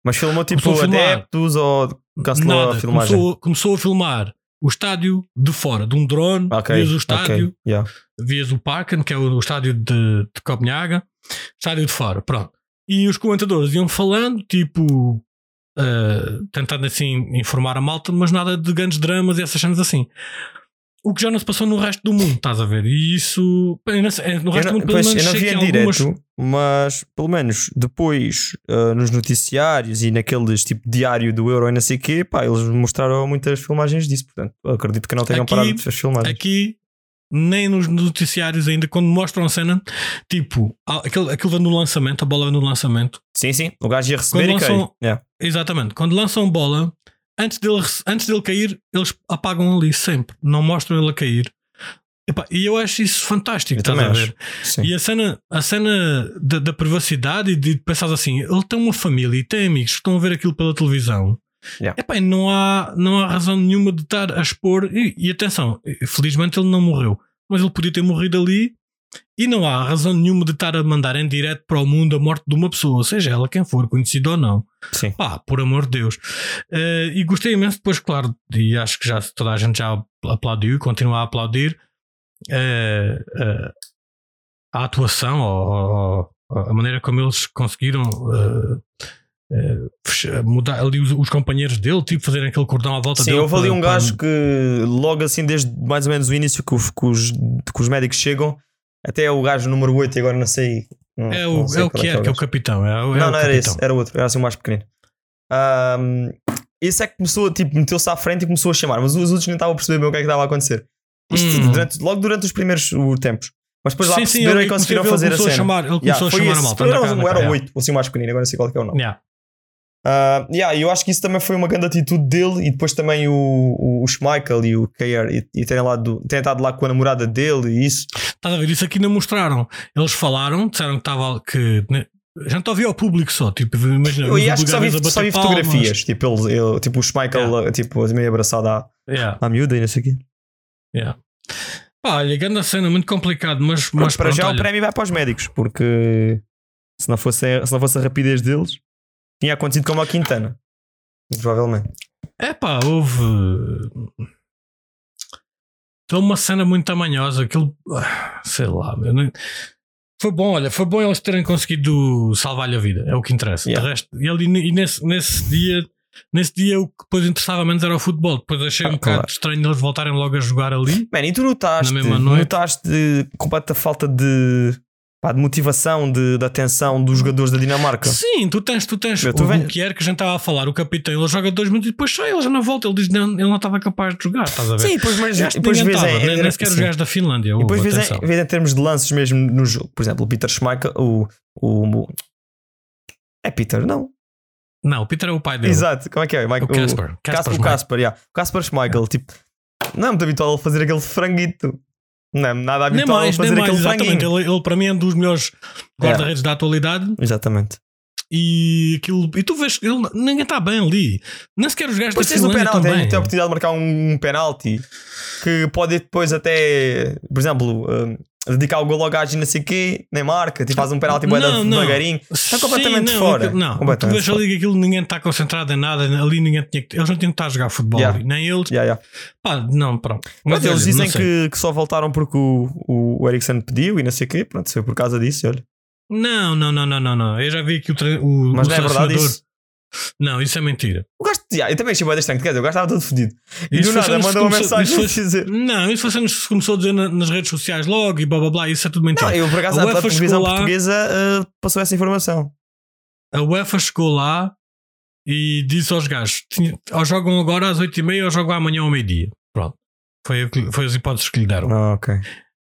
Mas filmou tipo Começou filmar. adeptos ou cancelou Nada, a filmagem? começou, começou a filmar o estádio de fora, de um drone, Ok, vias o estádio, ok, yeah. vias o Parken, que é o, o estádio de, de Copenhaga, estádio de fora, pronto. E os comentadores iam falando, tipo, eh, tentando assim informar a malta, mas nada de grandes dramas e essas cenas assim. O que já não se passou no resto do mundo, estás a ver? E isso, sei, no resto não, do mundo, pelo menos, eu não vi em algumas- direto, mas pelo menos depois ah, nos noticiários e naqueles tipo diário do Euro e não sei o quê, pá, eles mostraram muitas filmagens disso. Portanto, acredito que não tenham Aqui- parado as filmagens. Aqui, nem nos noticiários ainda, quando mostram a cena, tipo, aquilo, aquilo vem no lançamento, a bola vem no lançamento. Sim, sim, o gajo ia receber Quando e caiu. lançam- Yeah. Exatamente. Quando lançam bola, antes dele, antes dele cair, eles apagam ali sempre. Não mostram ele a cair. Epá, e eu acho isso fantástico. Eu estás a ver? acho. E a cena, a cena da, da privacidade e de pensar assim: ele tem uma família e tem amigos que estão a ver aquilo pela televisão. Yeah. Epá, não, há, não há razão nenhuma de estar a expor. E, e atenção, felizmente ele não morreu, mas ele podia ter morrido ali. E não há razão nenhuma de estar a mandar em direto para o mundo a morte de uma pessoa, seja ela quem for, conhecida ou não. Sim. Pá, por amor de Deus. Eh, e gostei imenso depois, claro, e acho que já toda a gente já aplaudiu e continua a aplaudir eh, eh, a atuação ou, a maneira como eles conseguiram fecha- mudar ali os, os companheiros dele, tipo fazerem aquele cordão à volta Sim, dele. houve ali um gajo que logo assim, desde mais ou menos o início que os, que os médicos chegam, até é o gajo número 8 e agora não sei. não- É não o, sei é o qual que é, que é o capitão. É, o- é não, o não era capitão. esse, era outro, era assim o mais pequenino. Ahm, esse é que começou, tipo, meteu-se à frente e começou a chamar, mas os outros nem estavam a perceber bem o que é que estava a acontecer. Isto Hum. durante- logo durante os primeiros tempos. Mas depois lá Sim, sim, perceberam ele e conseguiram fazer a cena. chamar, ele Yeah, começou a chamar a malta. Era, cá, cá, era o yeah. 8, ou assim o mais pequenino, agora não sei qual é, que é o nome. Yeah. Ah, yeah, eu acho que isso também foi uma grande atitude dele e depois também o, o, o Schmeichel e o KR e, e terem, lá do, terem estado lá com a namorada dele e isso. Estás a ver? Isso aqui não mostraram. Eles falaram, disseram que estava. Que, né, a gente ouviu ao público só. Tipo, imagina. Eu, acho que só vi, só vi palmas. fotografias, tipo, ele, ele- tipo o Schmeichel tipo, meio abraçado à, Yeah, à miúda e não sei o quê. yeah. Pá, olha, grande cena, muito complicado, mas, Mas para pronto, já olha, o prémio vai para os médicos, porque se não fosse, se não fosse a rapidez deles, tinha acontecido como a Quintana. Provavelmente. É pá, houve. Foi uma cena muito tamanhosa. Aquilo. Sei lá, meu, Foi bom, olha, foi bom eles terem conseguido salvar-lhe a vida, é o que interessa. Yeah. De resto, e, ali, e nesse, nesse dia. Nesse dia o que depois interessava menos era o futebol. Depois achei um Ah, bocado claro. estranho eles voltarem logo a jogar ali. Man, e tu notaste, notaste completa falta de, pá, de motivação, de, de atenção dos jogadores da Dinamarca. Sim, tu tens, tu tens Eu o vendo. que a gente estava a falar, o capitão, ele joga dois minutos e depois sai, ele já não volta, ele diz que não, ele não estava capaz de jogar, estás a ver? Sim, depois, mas, que depois vês em, nem, nem sequer os gajos da Finlândia. E depois vês atenção. em, vês em termos de lances mesmo no jogo. Por exemplo, o Peter Schmeichel, o, o, o- é Peter, não. Não, o Peter é o pai dele. Exato, como é que é? Mike- O Casper. Casper, Casper o Schmeichel. Casper, yeah. O Casper Schmeichel, tipo, não é muito habitual ele fazer aquele franguito. Não é nada Nem habitual ele mais, nem fazer mais, aquele exatamente. Ele, ele para mim é um dos melhores guarda-redes da atualidade. Exatamente. E aquilo. E tu vês que ele, ninguém está bem ali. Nem sequer os gajos da Finlândia penalti, estão tem a oportunidade de marcar um penalti que pode depois até, por exemplo, hum, dedicar o gol ao gajo e não sei o quê, nem marca, tipo faz um penalti bué Não, não. devagarinho. Está Sim, completamente não, fora. Não, tu Completamente vês ali que aquilo ninguém está concentrado em nada. Ali ninguém tinha que. Eles não tinham que estar a jogar futebol. Yeah. ali, Nem eles. Yeah, yeah. Pá, não, pronto. Mas eles olha, dizem que, que só voltaram porque o, o, o Ericsson pediu e não sei o quê. Pronto, foi por causa disso, olha. Não, não, não, não, não, não. Eu já vi que o, o, Mas o não é verdade isso. Não, isso é mentira. O gajo, yeah, eu também achei bem estranho, quer dizer, o gajo estava todo fodido. E Isso do nada mandou uma começou- mensagem isso foi- dizer. Não, isso foi se começou a dizer na- nas redes sociais logo e blá blá blá. Isso é tudo mentira. Não, eu por acaso A a, televisão lá- portuguesa uh, passou essa informação. A UEFA chegou lá e disse aos gajos: ou jogam agora às 8h30 ou jogam amanhã ao meio-dia. Pronto. Foi, foi as hipóteses que lhe deram. Ah, ok.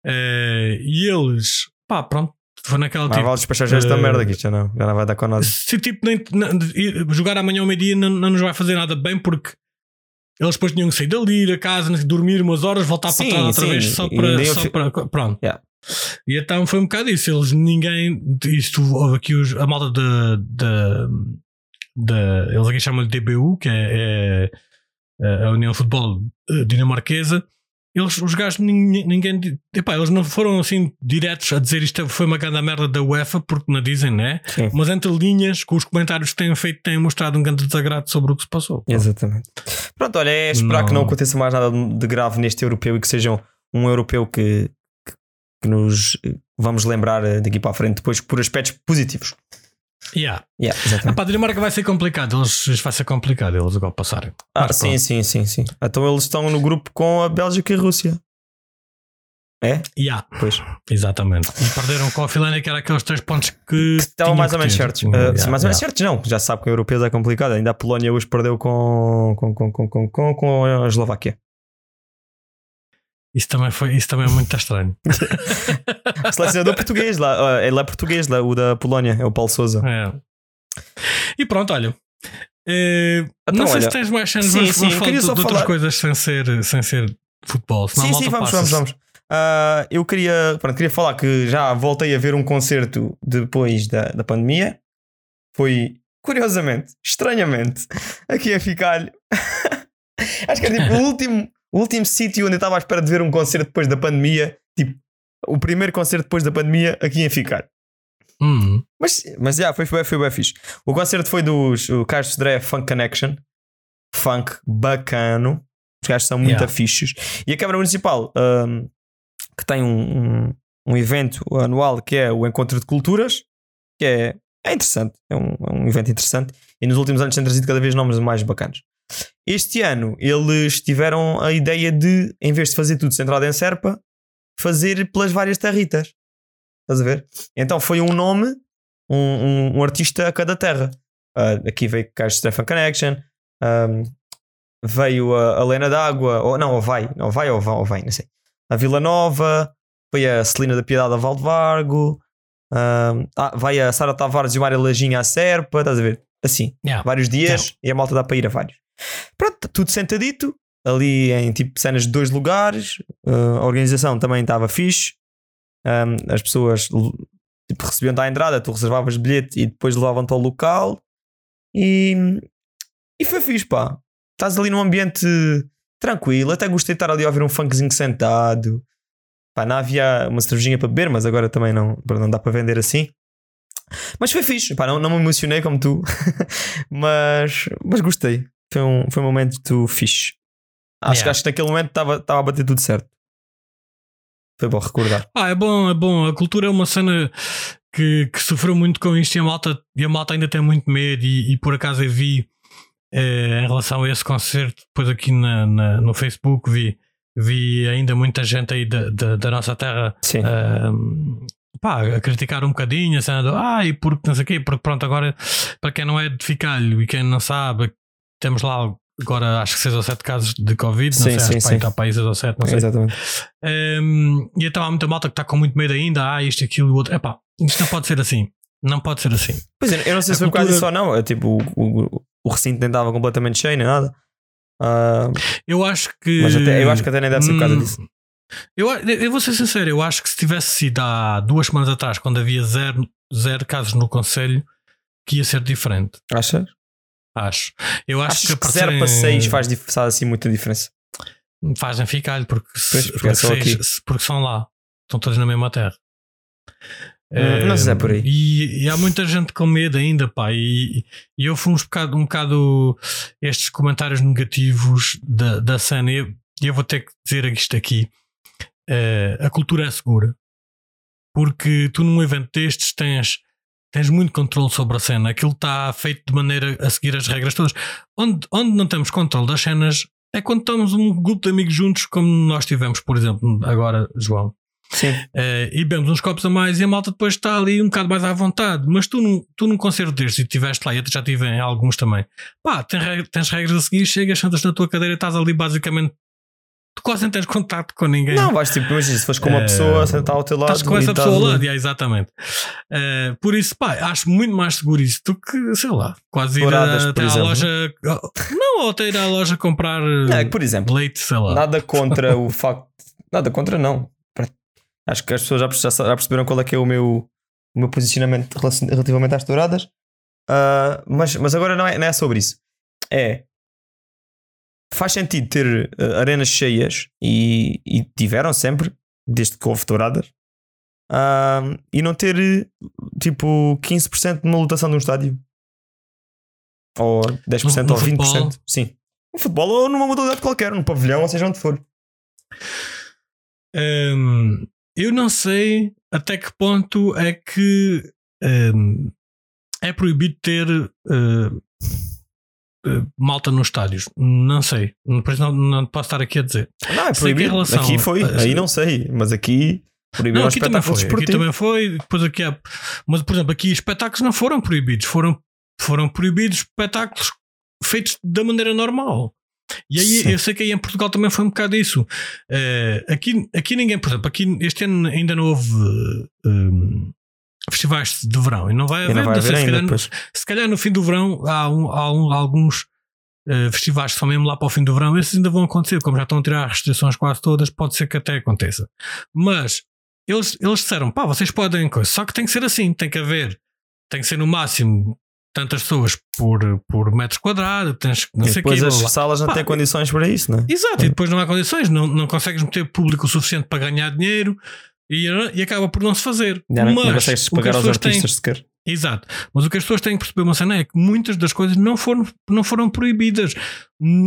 Eh, e eles, pá, pronto. Foi naquela Mas tipo. vale despachar já esta eh, merda aqui, já não, já não vai dar com nada. Se tipo nem, jogar amanhã ao meio-dia não, não nos vai fazer nada bem porque eles depois tinham que sair dali, ir a casa, dormir umas horas, voltar Sim, para trás outra sim. vez só para. Só fi- para pronto. Yeah. E então foi um bocado isso. Eles ninguém. Isto houve aqui os, a malta de, de, de- Eles aqui chamam de DBU, que é, é a União de Futebol eh, Dinamarquesa. Eles, os gajos, ninguém, ninguém epá, eles não foram assim diretos a dizer isto foi uma grande merda da UEFA, porque não dizem, né? Sim. Mas entre linhas, com os comentários que têm feito, têm mostrado um grande desagrado sobre o que se passou. Exatamente. Pronto, olha, é esperar Não. que não aconteça mais nada de grave neste europeu e que seja um europeu que, que, que nos eh, vamos lembrar eh, daqui para a frente depois por aspectos positivos. Yeah. Yeah, exatamente. Epá, a Dinamarca vai ser complicado, eles, vai ser complicado eles agora passarem. Ah, Mas sim, pronto. sim, sim, sim. Então eles estão no grupo com a Bélgica e a Rússia. É? Yeah, Pois. exatamente. E perderam com a Finlândia, que era aqueles três pontos que. Estavam tinham mais que ou menos certos. Uh, yeah, mais ou menos yeah. certos, não. Já se sabe que o europeu é complicado. Ainda a Polónia hoje perdeu com, com, com, com, com, com, com a Eslováquia. Isso também, foi, isso também é muito estranho. Selecionador português lá. uh, Ele é português lá, o da Polónia, é o Paulo Souza. É. E pronto, olha. Eh, Então, não sei olha, se tens mais sim, vamos, sim, falar de, de outras falar- coisas sem ser, sem ser futebol. Senão Sim, sim, vamos, vamos, vamos. Ah, eu queria, pronto, queria falar que já voltei a ver um concerto depois da, da pandemia. Foi, curiosamente, estranhamente, aqui a ficar. Acho que é tipo o último, o último sítio onde eu estava à espera de ver um concerto depois da pandemia. Tipo, o primeiro concerto depois da pandemia aqui em ficar. Hum, Mas, mas já, foi, foi, foi bem fixe. O concerto foi dos o Carlos Dré Funk Connection. Funk bacano. Os gajos são muito Yeah. fixes. E a Câmara Municipal, um, que tem um, um, um evento anual que é o Encontro de Culturas, que é, é interessante. É um, é um evento interessante. E nos últimos anos têm trazido cada vez nomes mais bacanas. Este ano eles tiveram a ideia de, em vez de fazer tudo centrado em Serpa, fazer pelas várias territas. Estás a ver? Então foi um nome, um, um, um artista a cada terra. Ah, aqui veio Carlos Stefan Connection, ahm, veio a, a Lena d'Água, ou não, ou vai, ou vai, ou vai, ou vai, não sei. A Vila Nova, foi a Celina da Piedade a Valdevargo, ahm, ah, vai a Sara Tavares e o Mário Lajinha a Serpa, estás a ver? Assim, yeah. vários dias e a malta dá para ir a vários. Pronto, tudo sentadito, ali em tipo cenas de dois lugares. Uh, a organização também estava fixe. Um, as pessoas tipo, recebiam-te à entrada, tu reservavas bilhete e depois levavam-te ao local. E, e foi fixe, pá. Estás ali num ambiente tranquilo. Até gostei de estar ali a ouvir um funkzinho sentado. Pá, não havia uma cervejinha para beber, mas agora também não, não dá para vender assim. Mas foi fixe, pá, não, não me emocionei como tu, mas, mas gostei. Foi um, foi um momento fixe. Acho, Yeah. acho que naquele momento estava estava a bater tudo certo. Foi bom recordar. Ah, é bom, é bom. A cultura é uma cena que, que sofreu muito com isto e a malta, e a malta ainda tem muito medo. E, e por acaso eu vi eh, em relação a esse concerto, depois aqui na, na- no Facebook, vi, vi ainda muita gente aí da, da, da nossa terra. Ahm, pá, a criticar um bocadinho, a cena do ah, e porque não sei o quê, porque pronto, agora para quem não é de Ficalho e quem não sabe, temos lá agora acho que 6 ou 7 casos de Covid, não Sim, sei, sim, acho que sim. está para aí 6 ou 7, não sei. Exatamente. Ahm, e então há muita malta que está com muito medo ainda, ah, isto, aquilo e o outro. Epá, isto não pode ser assim. Não pode ser assim. Pois é, eu não sei A se foi por causa disso ou não. É, tipo, o, o, o recinto nem estava completamente cheio nem nada. Ah, Eu acho que. mas até, eu acho que até nem deve ser por causa Hum, disso. Eu, eu vou ser sincero, eu acho que se tivesse sido há duas semanas atrás, quando havia zero, zero casos no Conselho, que ia ser diferente. Achas? Acho. Eu acho Acho que, que 0 para aparecerem- 6 faz, faz assim muita diferença. fazem ficar porque, Pois, porque porque, é seis- porque são lá, estão todos na mesma terra. Hum, não sei se é por aí. E, e há muita gente com medo ainda, pá. E, e eu fui um bocado, um bocado estes comentários negativos da, da cena. E eu, eu vou ter que dizer isto aqui: Eh, a cultura é segura, porque tu num evento destes tens. Tens muito controle sobre a cena, aquilo está feito de maneira a seguir as regras todas. Onde, onde não temos controle das cenas é quando estamos um grupo de amigos juntos, como nós tivemos, por exemplo, agora, João. Sim. Eh, e bebemos uns copos a mais e a malta depois está ali um bocado mais à vontade. Mas tu, num, tu num concerto destes e estiveste lá, e eu já tive em alguns também, pá, tens, reg- tens regras a seguir, chegas, sentas na tua cadeira e estás ali basicamente. Tu quase não tens contato com ninguém. Não, vais tipo, imagina, se fores com uma Eh, pessoa, sentar ao teu lado. Estás com essa pessoa ali. yeah, exatamente. Eh, por isso, pá, acho muito mais seguro isso do que, sei lá, quase ir a- até à exemplo. loja. Não, ou até ir à loja comprar Não, é eh, que, por exemplo, leite, sei lá. nada contra o facto. Nada contra, não. Acho que as pessoas já, já perceberam qual é que é o meu, o meu posicionamento relativamente às douradas. Ah, mas, mas agora não é, não é sobre isso. É. Faz sentido ter ah, arenas cheias e, e tiveram sempre, desde que houve douradas, ah, e não ter tipo 15% de uma lotação de um estádio. Ou 10% No- no ou 20%. futebol? Sim. No futebol ou numa modalidade qualquer, num pavilhão, ou seja onde for. Hum, eu não sei até que ponto é que hum, é proibido ter uh, uh, malta nos estádios. Não sei. Por isso não, não posso estar aqui a dizer. Não, é proibido. relação aqui foi, a- aí não sei, mas aqui proibiram Não, aqui também foi. Aqui também foi. Depois aqui há, mas, por exemplo, aqui espetáculos não foram proibidos. Foram, foram proibidos espetáculos feitos da maneira normal. E aí Sim. eu sei que aí em Portugal também foi um bocado isso. Eh, aqui, aqui ninguém, por exemplo, aqui este ano ainda não houve eh, hum, festivais de verão e não vai haver. não vai sei, haver se, calhar, se calhar no fim do verão há, um- há um- alguns eh, festivais que são mesmo lá para o fim do verão, esses ainda vão acontecer, como já estão a tirar restrições quase todas, pode ser que até aconteça. Mas eles, eles disseram: pá, vocês podem, só que tem que ser assim, tem que haver, tem que ser no máximo tantas pessoas por, por metro quadrado, tens não E sei depois as salas não Pá, têm condições para isso, não é? Exato, e depois não há condições, não, não consegues meter público o suficiente para ganhar dinheiro e, e acaba por não se fazer. Já não, Mas não consegues o que pagar as aos pessoas têm- artistas sequer. Exato. Mas o que as pessoas têm que perceber uma cena é que muitas das coisas não foram, não foram proibidas.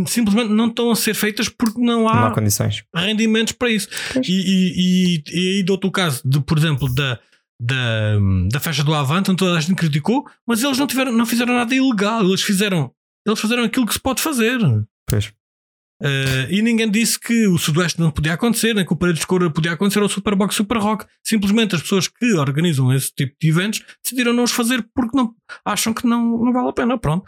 Simplesmente não estão a ser feitas porque não Não há há condições. rendimentos para isso. Pois. E, e, e, e aí dou-te o caso, de, por exemplo, da, da, da festa do Avante, onde toda a gente criticou, mas eles não, tiveram, não fizeram nada ilegal. Eles fizeram, eles fizeram aquilo que se pode fazer. Pois. Uh, e ninguém disse que o Sudoeste não podia acontecer, nem que o Paredes de Coura podia acontecer, ou o Superbox Super Rock. Simplesmente as pessoas que organizam esse tipo de eventos decidiram não os fazer porque não, acham que não, não vale a pena. Pronto.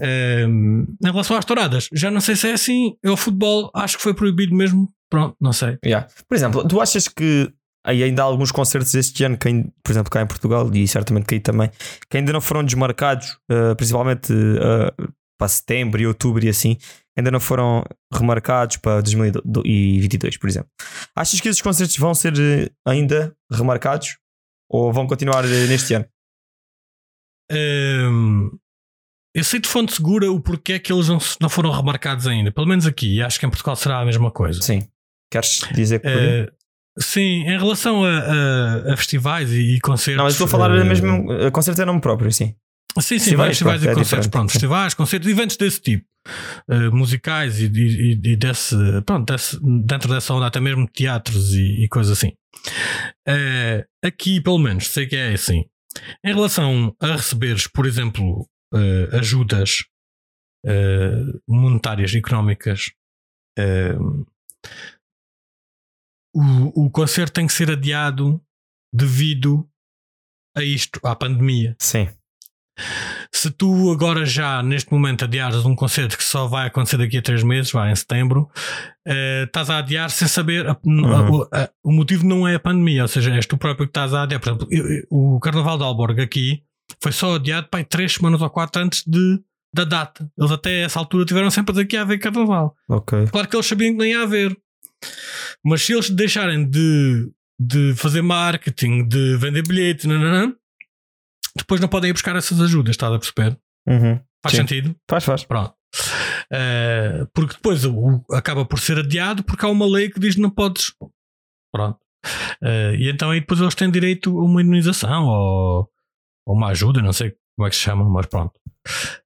Um, em relação às touradas, já não sei se é assim. Eu, o futebol, acho que foi proibido mesmo. Pronto, não sei. Yeah. Por exemplo, tu achas que aí ainda há alguns concertos este ano, que, por exemplo, cá em Portugal e certamente que aí também, que ainda não foram desmarcados, eh, principalmente eh, para setembro e outubro e assim, ainda não foram remarcados para 2022, por exemplo. Achas que esses concertos vão ser eh, ainda remarcados ou vão continuar eh, neste ano? Um, eu sei de fonte segura o porquê é que eles não, não foram remarcados ainda. Pelo menos aqui. E acho que em Portugal será a mesma coisa. Sim. Queres dizer que. Eh, sim, em relação a, a- a festivais e, e concertos. não, mas estou a falar eh, mesmo. eh, Concerto é nome próprio, sim. Sim, sim, Festivais, festivais, pronto, e é concertos. diferente, Pronto, festivais, concertos, eventos desse tipo. Eh, musicais e, e, e- e desse, pronto, desse- dentro dessa onda, até mesmo teatros e, e coisas assim. Eh, aqui, pelo menos, sei que é assim. Em relação a receberes, por exemplo, eh, ajudas monetárias, económicas, eh, o, o concerto tem que ser adiado devido a isto, à pandemia. Sim. Se tu agora já, neste momento, adiares um concerto que só vai acontecer daqui a três meses, vai em setembro, eh, estás a adiar sem saber. a- Uhum. a- a- o motivo não é a pandemia, ou seja, és tu próprio que estás a adiar. Por exemplo, eu- eu- o Carnaval de Alborg aqui foi só adiado para três semanas ou quatro antes de da data. Eles até essa altura tiveram sempre a que ia haver carnaval. Ok. Claro que eles sabiam que nem ia haver. Mas se eles deixarem de, de fazer marketing, de vender bilhetes, nananã, depois não podem ir buscar essas ajudas, estás a perceber? Uhum. Faz Sim. sentido? Faz, faz. Pronto. Eh, porque depois o- acaba por ser adiado porque há uma lei que diz que não podes. Pronto. Eh, e então aí depois eles têm direito a uma imunização ou, ou uma ajuda, não sei como é que se chama, mas pronto.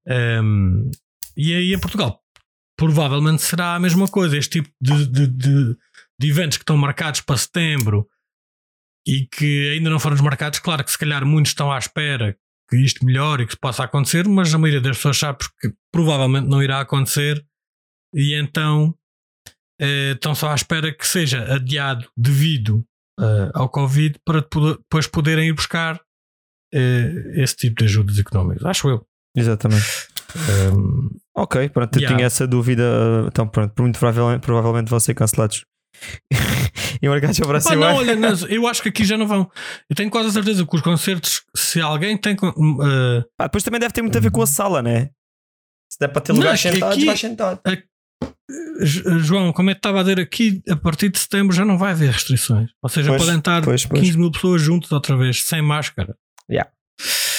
Ehm, e aí em Portugal provavelmente será a mesma coisa. Este tipo de, de, de, de eventos que estão marcados para setembro e que ainda não foram desmarcados, claro que se calhar muitos estão à espera que isto melhore e que possa acontecer, mas a maioria das pessoas sabe que provavelmente não irá acontecer e então eh, estão só à espera que seja adiado devido eh, ao Covid para depo- depois poderem ir buscar eh, esse tipo de ajudas económicas. Acho eu. Exatamente. Ehm, Ok, pronto, eu Yeah. tinha essa dúvida. Então, pronto, muito provavelmente, provavelmente vão ser cancelados. E marcados para a Pá, próxima. não, olha, não, eu acho que aqui já não vão. Eu tenho quase a certeza que os concertos, se alguém tem. eh, Pá, depois também deve ter muito a ver com a sala, né? Se der para ter Não, lugares que sentados, aqui- vais sentado. João, como é que estava a dizer aqui, a partir de setembro já não vai haver restrições. Ou seja, Pois, podem estar pois, pois. 15 mil pessoas juntas outra vez, sem máscara.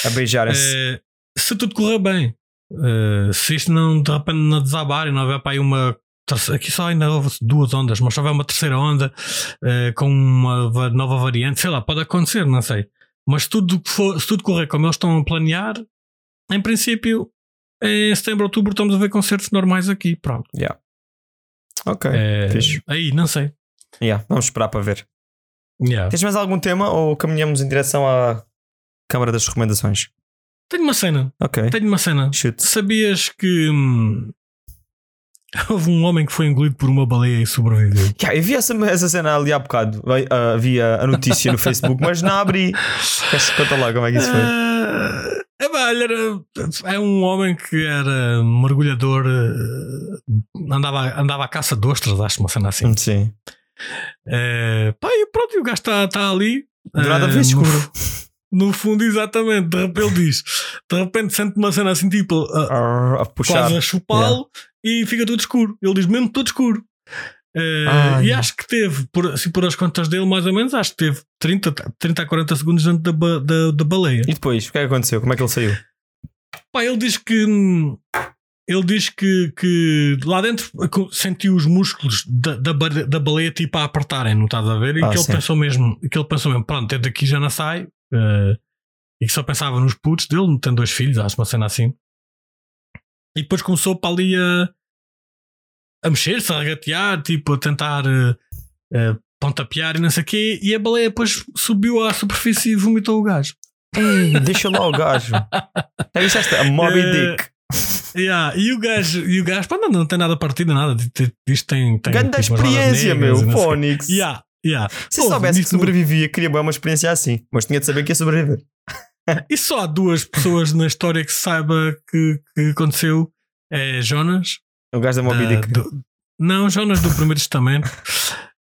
A beijarem-se. Eh, se tudo correr bem, eh, se isto não de repente não desabar e não houver para aí uma. Terceira- Aqui só ainda houve duas ondas, mas houver uma terceira onda eh, com uma va- nova variante, sei lá, pode acontecer, não sei. Mas se tudo, for, se tudo correr como eles estão a planear, em princípio, em setembro, outubro, estamos a ver concertos normais aqui. Pronto. Ok. Eh, fixe. aí, não sei. Yeah, vamos esperar para ver. Yeah. Tens mais algum tema ou caminhamos em direção à Câmara das Recomendações? Tenho uma cena, Ok. tenho uma cena. Chute. Sabias que hum, houve um homem que foi engolido por uma baleia e sobreviveu? Yeah, eu vi essa, essa cena ali há bocado. Ah, vi a, notícia no Facebook, mas não abri. Conta lá como é que isso foi. Ah, é, era, é um homem que era mergulhador, eh, andava, andava à caça de ostras, acho uma cena assim. Sim. Eh, pá, e pronto, e o gajo está tá ali. Do nada vê escuro. No, no fundo, exatamente. De repente ele diz: de repente sente uma cena assim, tipo, Arr, A puxar. quase a chupá-lo e fica tudo escuro. Ele diz mesmo tudo escuro. Eh, Ai. e acho que teve, por, assim, por as contas dele, mais ou menos, acho que teve 30, 30 a 40 segundos dentro da, da, da baleia. E depois, o que é que aconteceu? Como é que ele saiu? Pá, ele diz que hum, ele diz que, que lá dentro sentiu os músculos da, da, da baleia tipo a apertarem, não estás a ver? E Ah, que ele sim. pensou mesmo, que ele pensou mesmo, pronto, desde aqui já não sai. eh, e que só pensava nos putos dele, tem dois filhos, acho uma cena assim. E depois começou para ali a, a mexer-se, a regatear, tipo, a tentar eh, pontapear e não sei o quê. E a baleia depois subiu à superfície e vomitou o gajo. Ei, deixa lá o gajo. É isso esta? A Moby Eh, Dick. Yeah, e o gajo, e o gajo pá, não, não tem nada partido, nada. Isto tem, tem Grande tipo, experiência, meu. Fónix. Yeah, yeah. Se Ouve, soubesse que sobrevivia, queria bem uma experiência assim. Mas tinha de saber que ia sobreviver. E só há duas pessoas na história que se saiba que, que aconteceu: é Jonas. O gajo da Moby da- Dick. do- não, Jonas do Primeiro Testamento.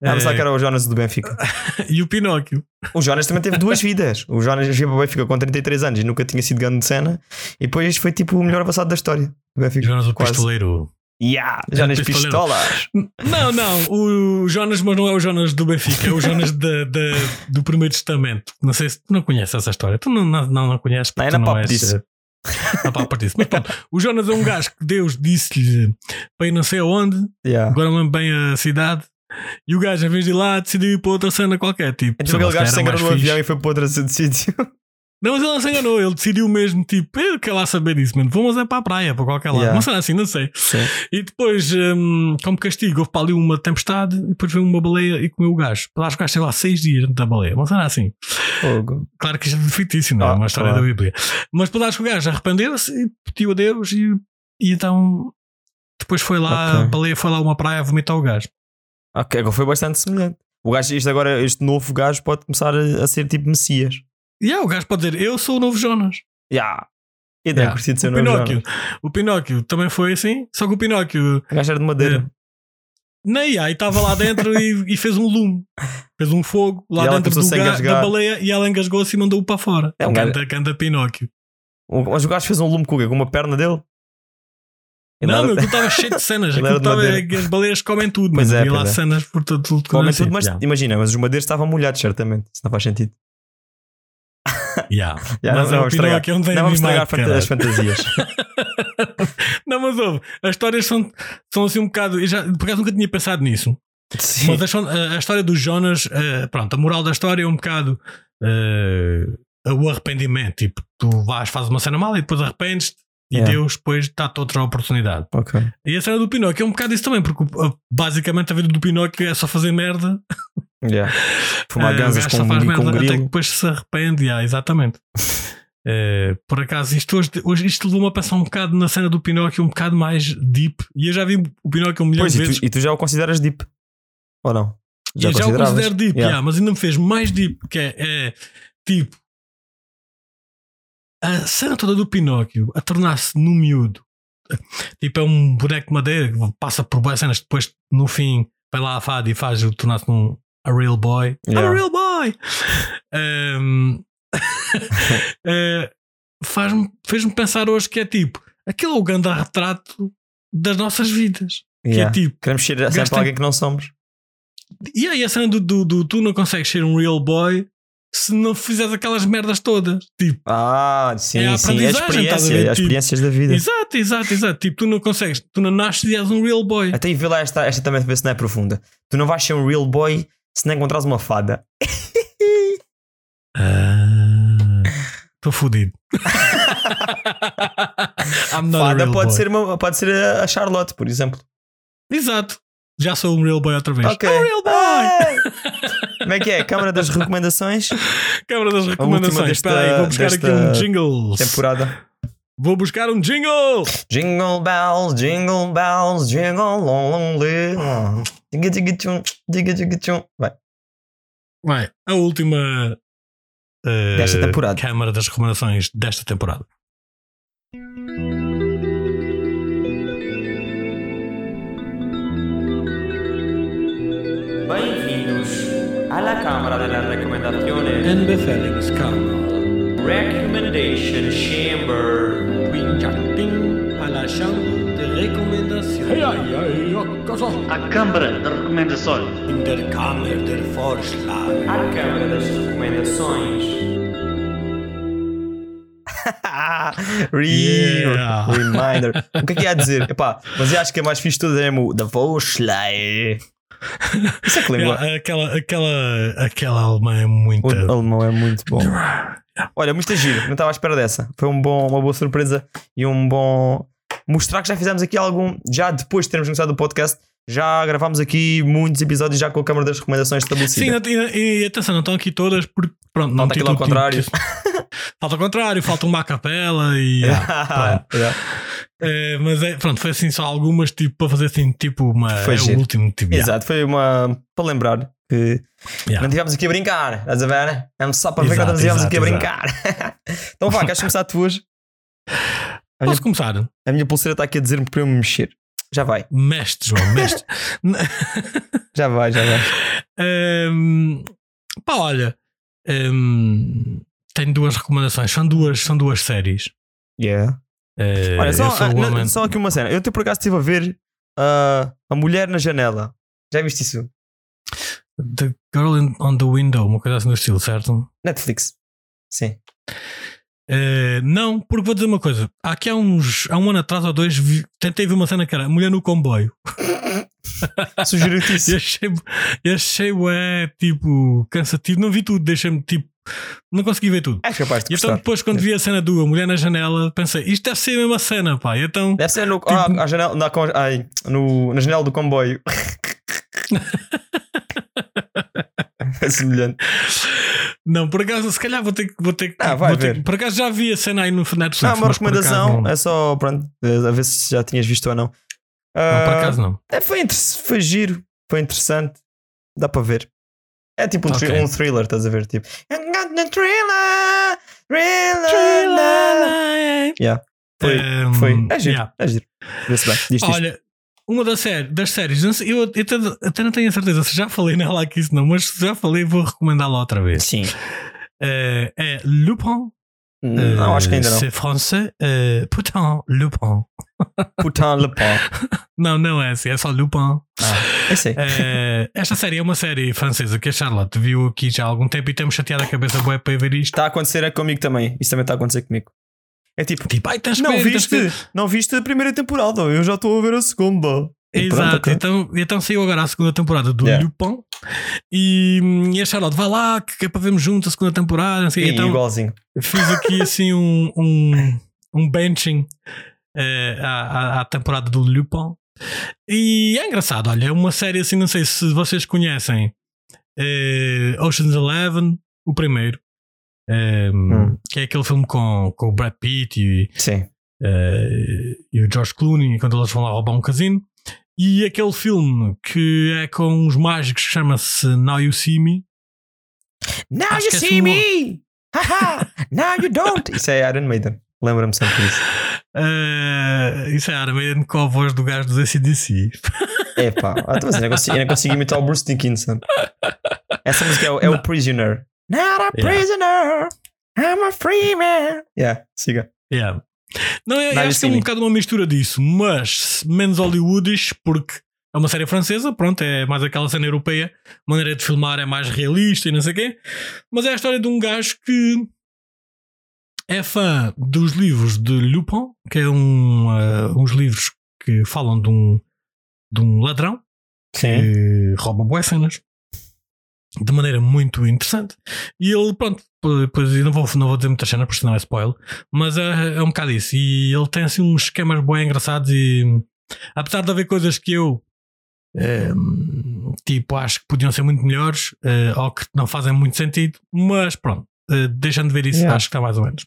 Ah, pensava eh, que era o Jonas do Benfica. E o Pinóquio. O Jonas também teve duas vidas. O Jonas veio para o Benfica com 33 anos e nunca tinha sido grande de cena. E depois foi tipo o melhor avançado da história. do Benfica. Jonas o Quase. Pistoleiro. Yeah, Jonas Pistoleiro. Pistolas. Não, não, o Jonas, mas não é o Jonas do Benfica, é o Jonas da- da- do Primeiro Testamento. Não sei se tu não conheces essa história. Tu não, não, não, não conheces. Não, é porque na tu não és, disso. na papo disso. Mas pronto, o Jonas é um gajo que Deus disse-lhe para ir não sei aonde, Yeah. agora não lembro bem a cidade. E o gajo, em vez de ir lá, decidiu ir para outra cena qualquer. Tipo, Então aquele gajo era no avião e foi para outro sítio. Não, mas ele não se enganou. Ele decidiu mesmo, tipo, eu quero lá saber disso, mano. Vamos é para a praia, para qualquer lado. Yeah. Não sei assim, não sei. Sim. E depois, hum, como castigo, houve para ali uma tempestade e depois veio uma baleia e comeu o gajo. Acho que o gajo esteve lá seis dias dentro da baleia. Não será assim. Fogo. Claro que isto é fictício, não é? Ah, uma história claro. da Bíblia. Mas acho que o gajo arrependeu-se e pediu a Deus e, e então depois foi lá, Ok. a baleia foi lá uma praia a vomitar o gajo. Ok, foi bastante semelhante. O gajo, isto agora, este novo gajo pode começar a, a ser tipo Messias. E yeah, o gajo pode dizer: Eu sou o novo Jonas. Yeah. E daí Yeah. curti de ser O novo Pinóquio. Jonas. O Pinóquio também foi assim, só que o Pinóquio O gajo era de madeira. nem aí estava lá dentro e, e fez um lume. Fez um fogo lá E dentro do ga- da baleia e ela engasgou-se e mandou-o para fora. É um gajo- Canta, canta Pinóquio. O- Mas o gajo fez um lume com o? Com uma perna dele? Ele Não, meu, aquilo estava cheio de cenas. Aquilo madeira. as baleias comem tudo, mas é, lá é. cenas por todo tudo. Comem sei. tudo, mas Yeah, imagina, mas os madeiros estavam molhados, certamente. Isso não faz sentido. Yeah. Já, Mas não, estragar, um desenho não vamos estragar as fantasias. Não, mas ouve, as histórias são, são assim um bocado. Eu já, por acaso nunca tinha pensado nisso. Sim. Mas a, a- história do Jonas, eh, pronto, a moral da história é um bocado eh, o arrependimento. Tipo, tu vais, fazes uma cena mal e depois arrependes e Yeah. Deus depois dá-te outra oportunidade. Ok. E a cena do Pinóquio é um bocado isso também, porque uh, basicamente a vida do Pinóquio é só fazer merda. Yeah. Fumar Eh, ganzas com, só faz com merda até que depois se arrepende. Yeah, exatamente. Eh, por acaso, isto hoje, hoje isto levou-me a pensar um bocado na cena do Pinóquio, um bocado mais deep. E eu já vi o Pinóquio um milhão Pois, de e vezes. tu, e tu já o consideras deep? Ou não? E eu já o considero deep, Yeah. yeah, mas ainda me fez mais deep, que é, é, tipo a cena toda do Pinóquio a tornar-se no miúdo. Tipo, é um boneco de madeira que passa por boas cenas, depois no fim vai lá a fada e faz o tornar-se num a real boy. I'm Yeah. a real boy! Um, eh, faz-me- Fez-me pensar hoje que é tipo aquele é o grande retrato das nossas vidas. Yeah. Que é tipo, Queremos ser sempre alguém que não somos. E aí a cena do, do, do tu não consegues ser um real boy se não fizeres aquelas merdas todas. Tipo, Ah, sim, É a sim. É a estás a experiência, ver? as Tipo, experiências da vida. exato, exato, exato. Tipo, tu não consegues, tu não nasces e és um real boy. Até aí vê lá esta, esta também ver se não é profunda. Tu não vais ser um real boy se não encontrares uma fada. Estou fodido. Not a Fada pode boy. ser, uma, pode ser a Charlotte, por exemplo. Exato. Já sou um real boy outra vez. Ok. I'm a real boy. Como é que é? Câmara das recomendações? Câmara das recomendações. desta- Espera aí, vou buscar aqui um jingle. Temporada. Vou buscar um jingle. Jingle bells, jingle bells, jingle long. Diga, diga, tchum, diga, diga, tchum. Vai. Vai, a última eh, Desta temporada. Câmara das recomendações desta temporada. Bem-vindos à la Cámara de las Recomendaciones Enbefelings Câmara. Recommendation Chamber. a la chambre de recomendação. à Câmara de Recomendações. Intercâmara de Vorschlag. À Câmara das Recomendações. Re Yeah. Reminder. O que é que ia dizer? Epá, mas eu acho que é mais fixe tudo é o da Voschlei. Isso é que língua. Yeah, aquela, aquela, aquela alemã é muito. O alemão é muito bom. Olha, muito giro. Não estava à espera dessa. Foi um bom, uma boa surpresa e um bom. Mostrar que já fizemos aqui algum. Já depois de termos começado o podcast, já gravámos aqui muitos episódios já com a Câmara das Recomendações Sim, estabelecida. e, e atenção, não estão aqui todas porque pronto, não Falta aquilo ao contrário. falta ao contrário, falta uma capela e. ah. Yeah. É, mas é, pronto, foi assim só algumas tipo para fazer assim, tipo uma. Foi é giro. o último tipo. yeah. Exato, foi uma. para lembrar que Yeah. não estivemos aqui a brincar, estás a ver? É só para ver que não estivemos aqui a brincar. então vá, queres começar tu hoje? A minha, Posso começar? a minha pulseira está aqui a dizer-me para eu me mexer. Já vai, Mestre, João, mestre. já vai, já vai. Hum, pá, olha, hum, tenho duas recomendações. São duas, são duas séries. Yeah. Eh, Olha, só, homem- só aqui uma cena. Eu te por acaso estive a ver ah, A Mulher na Janela. Já viste isso? The Girl on the Window, uma coisa assim do estilo, certo? Netflix. Sim. Eh, não, porque vou dizer uma coisa. Aqui há uns há um ano atrás ou dois vi- tentei ver uma cena que era Mulher no Comboio. Sugiro-te E isso. achei, achei ué, tipo, cansativo. Não vi tudo, deixei-me tipo. Não consegui ver tudo. És capaz de E então depois, quando vi a cena do A Mulher na Janela, pensei, isto deve ser a mesma cena, pá. E então. Deve ser no, ah, à janela, na, ai, no, na janela do comboio. é semelhante. Não, por acaso, se calhar vou ter que. Vou ter, que- Ah, vai ter ver. que- por acaso já vi a cena aí no Netflix. Não, uma recomendação. É só, pronto, a ver se já tinhas visto ou não. Não, por Ah, acaso não. é, foi, foi giro, foi interessante. Dá para ver. É tipo um, thri- Ok. um thriller, estás a ver? Tipo, the thriller, thriller. Yeah. Foi, Ehm, foi. É giro, yeah. é giro. Vê-se bem. Diz isto. Olha, uma das, séries, das séries, não sei, eu até, até não tenho a certeza se já falei nela aqui, se não, mas se já falei, vou recomendá-la outra vez. Sim. Eh, é Lupin, Não, acho que ainda não. C'est français. Uh, putain, Lupin. Putain Le Pen. Não, não é assim, é só Lupin. Eu sei. Eh, esta série é uma série francesa que a Charlotte viu aqui já há algum tempo e temos chateado a cabeça bué para ver isto. Está a acontecer é comigo também. Isto também está a acontecer comigo. É tipo, Tipo, ai, tens não ver, tens viste, ver. não viste a primeira temporada, eu já estou a ver a segunda. E pronto, Exato, ok. então, então saiu agora a segunda temporada do Yeah. Lupin e, e a Charlotte vai lá que é para vermos juntos a segunda temporada. Não sei. Sim, então igualzinho. fiz aqui assim um, um, um benching eh, à, à- temporada do Lupin e é engraçado. Olha, é uma série assim, não sei se vocês conhecem eh, Ocean's Eleven, o primeiro, Hum. que é aquele filme com, com o Brad Pitt e, eh, e o George Clooney quando eles vão lá roubar um casino. E aquele filme que é com uns mágicos que chama-se Now You See Me. Now Acho you é see me! Haha! Now you don't! Isso é Iron Maiden. Lembra-me sempre disso. Eh, isso é Iron Maiden com a voz do gajo dos ACDC. Epá, ah, mas eu não consigo, eu não consigo imitar o Bruce Dickinson. Essa música é o, é o Prisoner. Not a Yeah. prisoner, I'm a free man. Yeah, siga. Yeah. Não, eu, acho que é um Me. bocado uma mistura disso, mas menos Hollywoodish, porque é uma série francesa, pronto, é mais aquela cena europeia, a maneira de filmar é mais realista e não sei o quê. Mas é a história de um gajo que é fã dos livros de Lupin, que é um, ah, uns livros que falam de um, de um ladrão que rouba boas cenas de maneira muito interessante. E ele, pronto, depois não vou, não vou dizer muita cena porque senão é spoiler, mas é, é um bocado isso. E ele tem assim uns esquemas bem engraçados e apesar de haver coisas que eu eh, tipo acho que podiam ser muito melhores eh, ou que não fazem muito sentido, mas pronto, eh, deixando de ver isso, Yeah. acho que está mais ou menos.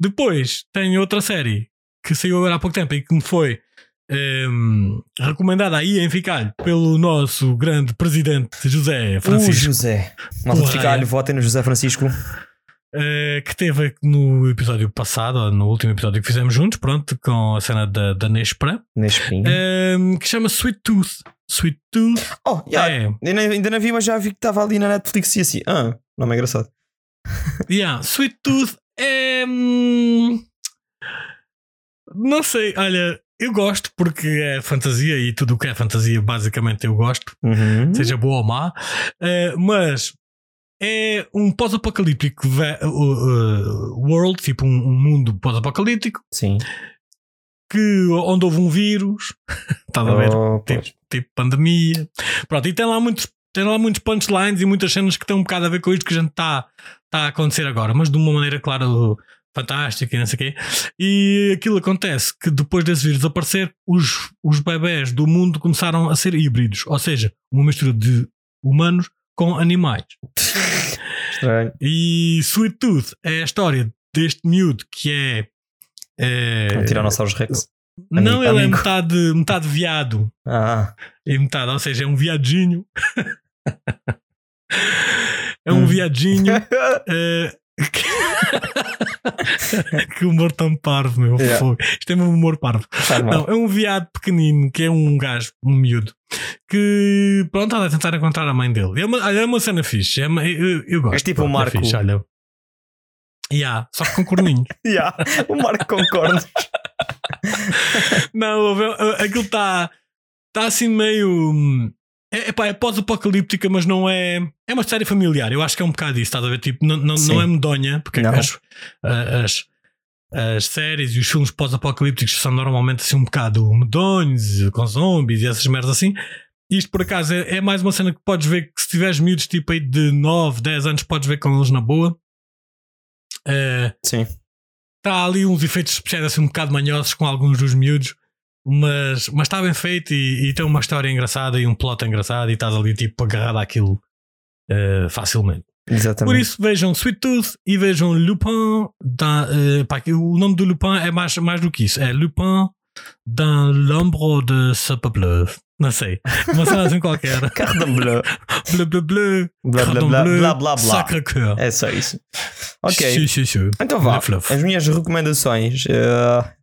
Depois tem outra série que saiu agora há pouco tempo e que me foi ehm, recomendada aí em Ficalho pelo nosso grande presidente José O Francisco, José. Malta de Ficalho, é. votem no José Francisco. eh, que teve no episódio passado, ou no último episódio que fizemos juntos, pronto, com a cena da, da Nespra, fim. ehm, que chama Sweet Tooth. Sweet Tooth Oh, yeah, é, ainda, ainda não vi, mas já vi que estava ali na Netflix e assim. Ah, não é engraçado. yeah, Sweet Tooth é. hum, não sei, olha, eu gosto porque é fantasia e tudo o que é fantasia basicamente eu gosto. Uhum. seja boa ou má, eh, mas é um pós-apocalíptico uh, uh, world, tipo um, um mundo pós-apocalíptico, Sim. que, onde houve um vírus, estás a ver? Oh, Tipo, tipo pandemia. Pronto, e tem lá muitos. Tem lá muitos punchlines e muitas cenas que têm um bocado a ver com isto que a gente está tá a acontecer agora, mas de uma maneira, claro, fantástica e não sei o quê. E aquilo acontece que depois desse vírus aparecer, os, os bebés do mundo começaram a ser híbridos, ou seja, uma mistura de humanos com animais. Estranho. E Sweet Tooth é a história deste miúdo que é. é Um Tiranossauros Rex. não, ele é amigo. metade, metade viado Ah, e metade, ou seja, é um viadinho. é um Hum. viadinho. eh, que humor tão parvo, meu. Yeah. fogo. Isto é mesmo humor parvo. Não, é um viado pequenino, que é um gajo, um miúdo, que pronto, anda a tentar encontrar a mãe dele. É uma, é uma cena fixe. É uma- eu, eu gosto. És tipo pronto, o Marco. É fixe, olha. Yeah, só que com corninhos. Yeah, o Marco concorda. Não, a- a- aquilo está tá assim meio. É, epá, é pós-apocalíptica, mas não é. É uma série familiar. Eu acho que é um bocado isso, estás a ver? Tipo, não, não, Sim. não é medonha, porque Não. as, as, as séries e os filmes pós-apocalípticos são normalmente assim um bocado medonhos, com zombies e essas merdas assim. Isto por acaso é, é mais uma cena que podes ver que se tiveres miúdos tipo aí de 9, 10 anos, podes ver com eles na boa. Eh, Sim. Está ali uns efeitos especiais assim um bocado manhosos com alguns dos miúdos, mas, mas está bem feito e, e tem uma história engraçada e um plot engraçado e estás ali tipo agarrado àquilo eh, facilmente. Exatamente. Por isso vejam Sweet Tooth e vejam Lupin. Da, eh, pá, o nome do Lupin é mais, mais do que isso. É Lupin dans l'ombre de ce peuple. Não sei. Uma cena assim qualquer. Cardam bleu. bleu, bleu, bleu. Blá, blá, blá, bleu, blá, blá, blá. Sacre cœur. É só isso. Ok. Então vá. As minhas recomendações. eh,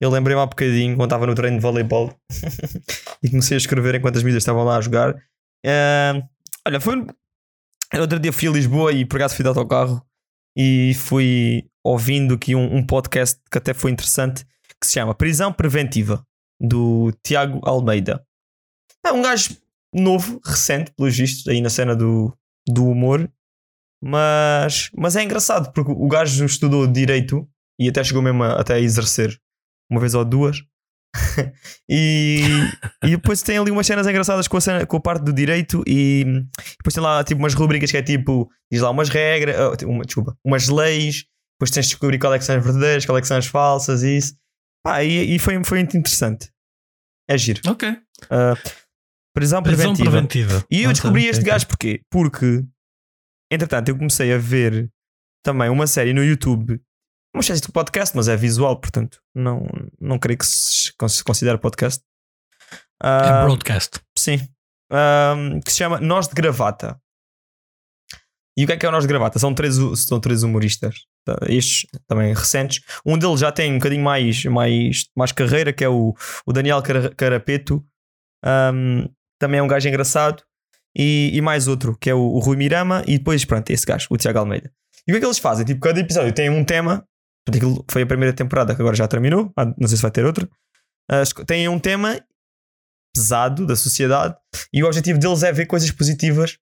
eu lembrei-me há bocadinho quando estava no treino de voleibol e comecei a escrever enquanto as miúdas estavam lá a jogar. Eh, olha, foi. Outro dia fui a Lisboa e por acaso fui de autocarro e fui ouvindo aqui um, um podcast que até foi interessante que se chama Prisão Preventiva do Tiago Almeida. É um gajo novo, recente, pelos vistos, aí na cena do, do humor, mas, mas é engraçado porque o gajo estudou direito e até chegou mesmo a, até a exercer uma vez ou duas. e, e depois tem ali umas cenas engraçadas com a, cena- com a parte do direito e depois tem lá tipo umas rubricas que é tipo diz lá umas regras, ah, tipo, uma, desculpa, umas leis, depois tens de descobrir qual é que são as verdadeiras, qual é que são as falsas e isso. Pá, e, e foi, foi muito interessante. É giro. Ok. Ah, prisão, Prisão preventiva. preventiva. E eu descobri este ok. gajo porquê? Porque, entretanto, eu comecei a ver também uma série no YouTube, uma espécie de podcast, mas é visual, portanto, não, não creio que se con- se considere podcast. É Ah, broadcast. sim. Ahm, que se chama Nós de Gravata. E o que é que é o Nós de Gravata? São três, são três humoristas, tá? estes também recentes. Um deles já tem um bocadinho mais, mais, mais carreira, que é o, o Daniel Cara- Carapeto. Ahm, também é um gajo engraçado. E, e mais outro, que é o, o Rui Mirama. E depois, pronto, esse gajo, o Tiago Almeida. E o que é que eles fazem? Tipo, cada episódio tem um tema. Portanto, foi a primeira temporada, que agora já terminou. Ah, Não sei se vai ter outra. Ah, esco- tem um tema pesado da sociedade e o objetivo deles é ver coisas positivas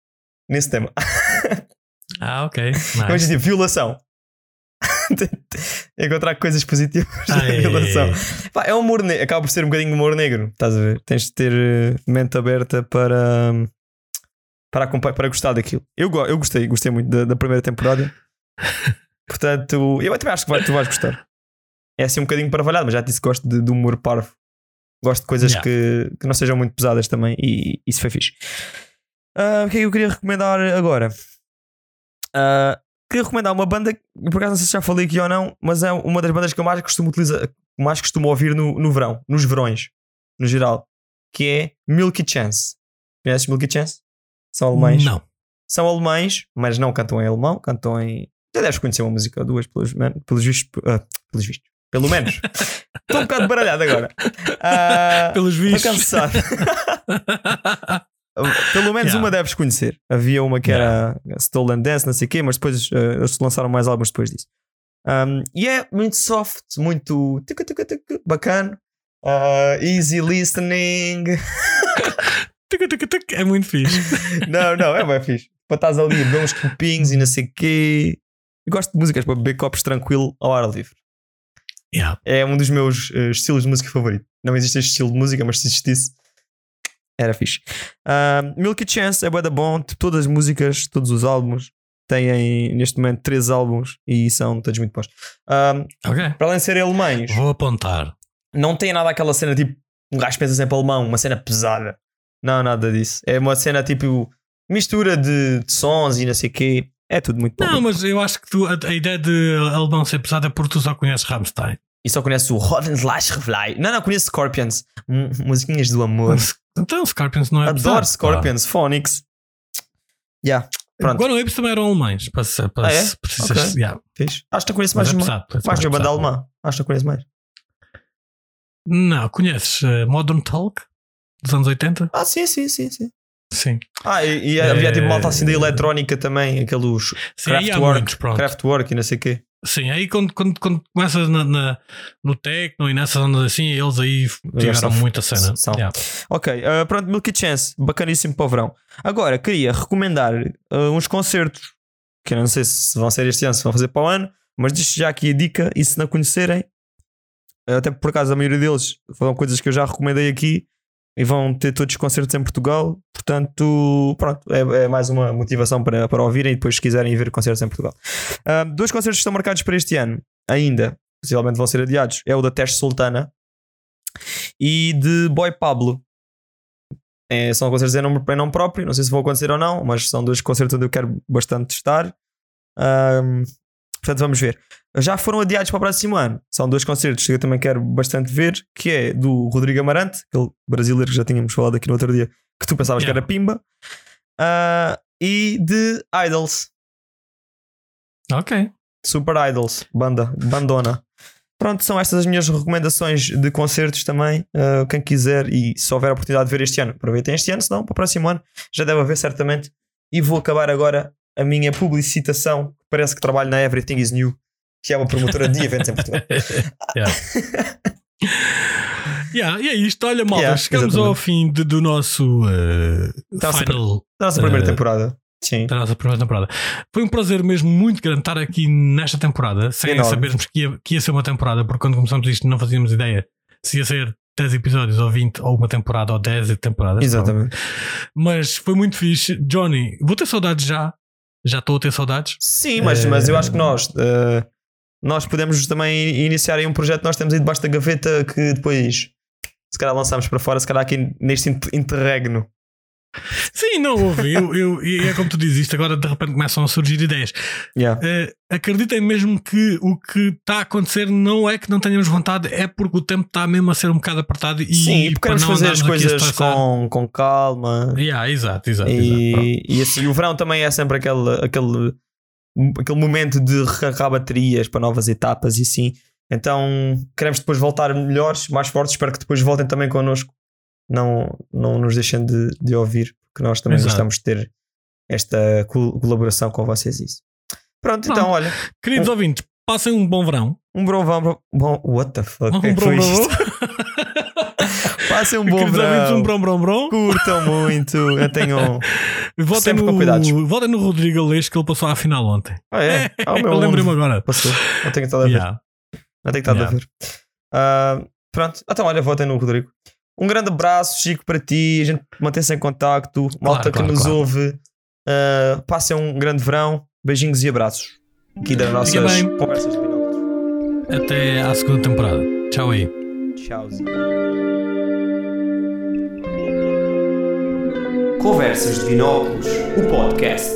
nesse tema. Ah, ok. O Nice. objetivo, violação. Encontrar coisas positivas na Ai. violação. Pá, é um humor negro, acaba por ser um bocadinho humor negro, estás a ver? Tens de ter eh, mente aberta para, para, para gostar daquilo. Eu, eu gostei, gostei muito da, da primeira temporada. Portanto, eu também acho que vai- tu vais gostar. É assim um bocadinho parvalhado, mas já te disse que gosto de, de humor parvo. Gosto de coisas Yeah. que, que não sejam muito pesadas também e isso foi fixe. Ah, o que é que eu queria recomendar agora? Ah, queria recomendar uma banda, por acaso não sei se já falei aqui ou não, mas é uma das bandas que eu mais costumo utilizar, mais costumo ouvir no, no verão, nos verões, no geral, que é Milky Chance. Conheces Milky Chance? São alemães. Não. São alemães, mas não cantam em alemão, cantam em. Já deves conhecer uma música ou duas, pelos, men- pelos vistos. ah, pelos vistos. Pelo menos. Estou um bocado baralhado agora. Ah, Pelos Estou vistos. cansado. Pelo menos Yeah. uma deves conhecer. Havia uma que era Stolen Dance, não sei o quê, mas depois eh, eles lançaram mais álbuns depois disso. Um, e é muito soft, muito tucu, tucu, tucu, bacana. Uh, easy listening. É muito fixe. não, não, é bem fixe. Para estás ali a beber uns copinhos e não sei o quê. Eu gosto de músicas para beber copos tranquilo ao ar livre. Yeah. É um dos meus eh, estilos de música favorito. Não existe este estilo de música, mas se existisse, era fixe. Ah, Milky Chance é bué da bom. Tipo, Todas as músicas, todos os álbuns têm neste momento três álbuns e são todos muito bons. Ah, Ok. para além de serem alemães, Vou apontar. não tem nada aquela cena tipo um gajo pensa sempre alemão, uma cena pesada. Não, nada disso. É uma cena tipo mistura de, de sons e não sei o quê. É tudo muito bom. Não, mas eu acho que tu, a, a ideia de alemão ser pesado é porque tu só conheces Rammstein. E só conheço o Rodenslash Não, não, conheço Scorpions. M- musiquinhas do amor. Então, Scorpions não é pesado. Adoro pá. Scorpions, Phonics. Yeah, pronto. Guano Apes também eram alemães. Para, se- para, Ah, é? se precisas- Ok. yeah. Acho que conheço Mas mais é pesado, é Mais uma banda pesado. alemã. Acho que conheço mais. Não, conheces eh, Modern Talk dos anos 80? Ah, sim, sim, sim, sim. Sim. Ah, e, e havia É. tipo malta assim da eletrónica também, aqueles Sim, Kraftwerk, pronto. Kraftwerk e não sei o quê. Sim, aí quando, quando, quando começas na, na- no techno e nessas ondas assim, eles aí tiveram muita cena. Yeah. Ok, ah, pronto, Milky Chance, bacaníssimo para o verão. Agora, queria recomendar ah, uns concertos que eu não sei se vão ser este ano, se vão fazer para o ano, mas deixo já aqui a dica e se não conhecerem, até por acaso a maioria deles foram coisas que eu já recomendei aqui e vão ter todos os concertos em Portugal, portanto, pronto, é, é mais uma motivação para, para ouvirem e depois se quiserem ver concertos em Portugal. Ah, dois concertos que estão marcados para este ano, ainda, possivelmente vão ser adiados, é o da Teste Sultana e de Boy Pablo. É, são concertos em nome, em nome próprio, não sei se vão acontecer ou não, mas são dois concertos onde eu quero bastante estar. Ahm, portanto, vamos ver. Já foram adiados para o próximo ano. São dois concertos que eu também quero bastante ver, que é do Rodrigo Amarante, aquele brasileiro que já tínhamos falado aqui no outro dia, que tu pensavas Yeah. que era Pimba, Ah, e de Idols, Ok. Super Idols, banda, bandona. Pronto, são estas as minhas recomendações de concertos também. Uh, quem quiser e se houver a oportunidade de ver este ano, aproveitem este ano, senão para o próximo ano já deve haver certamente. E vou acabar agora a minha publicitação. Parece que trabalho na Everything is New que é uma promotora de eventos em Portugal. Yeah. Yeah, e é isto, olha, malta, Yeah, chegamos exatamente. ao fim de- do nosso uh, final Nossa primeira Eh, temporada. Sim. da nossa primeira temporada. Foi um prazer mesmo muito grande estar aqui nesta temporada, sem Enorme. sabermos que ia, que ia ser uma temporada, porque quando começamos isto não fazíamos ideia se ia ser 10 episódios ou 20 ou uma temporada ou 10 temporadas. Exatamente. Mas foi muito fixe. Johnny, vou ter saudades já. Já estou a ter saudades. Sim, mas, Eh, mas eu acho que nós, eh, nós podemos também iniciar aí um projeto que nós temos aí debaixo da gaveta que depois, se calhar, lançamos para fora, se calhar aqui neste inter- interregno. Sim, não houve. Eu, eu, e é como tu dizes, isto agora de repente começam a surgir ideias. Yeah. Eh, acreditem mesmo que o que está a acontecer não é que não tenhamos vontade, é porque o tempo está mesmo a ser um bocado apertado e Sim, porque queremos fazer as coisas com, com calma. Yeah, exato, exato, exato. E, e assim, o verão também é sempre aquele, aquele, aquele momento de recarregar baterias para novas etapas e assim. Então queremos depois voltar melhores, mais fortes. Espero que depois voltem também connosco. Não, não nos deixem de, de ouvir, porque nós também Exato. gostamos de ter esta col- colaboração com vocês. Isso. Pronto, então olha, Queridos ouvintes, passem um bom verão. um bom verão. Bom, what the fuck? Um que é que foi isto? Passem um bom Queridos verão. um brom, brom, brom. Curtam muito. Eu tenho. Votem Sempre com no, cuidados. votem no Rodrigo Aleixo que ele passou à final ontem. Ah, é? Ah, o meu Eu lembrei-me agora. Passou. Não tenho estado a ver. Yeah. Não tenho estado a Yeah. ver. Ah, pronto, então olha, votem no Rodrigo. Um grande abraço, Chico, para ti. A gente mantém-se em contacto. Malta claro, que nos claro. ouve. Ah, passem um grande verão. Beijinhos e abraços. Aqui das nossas conversas de binóculos. Até à segunda temporada. Tchau aí. Tchauzinho. Conversas de Binóculos, o podcast.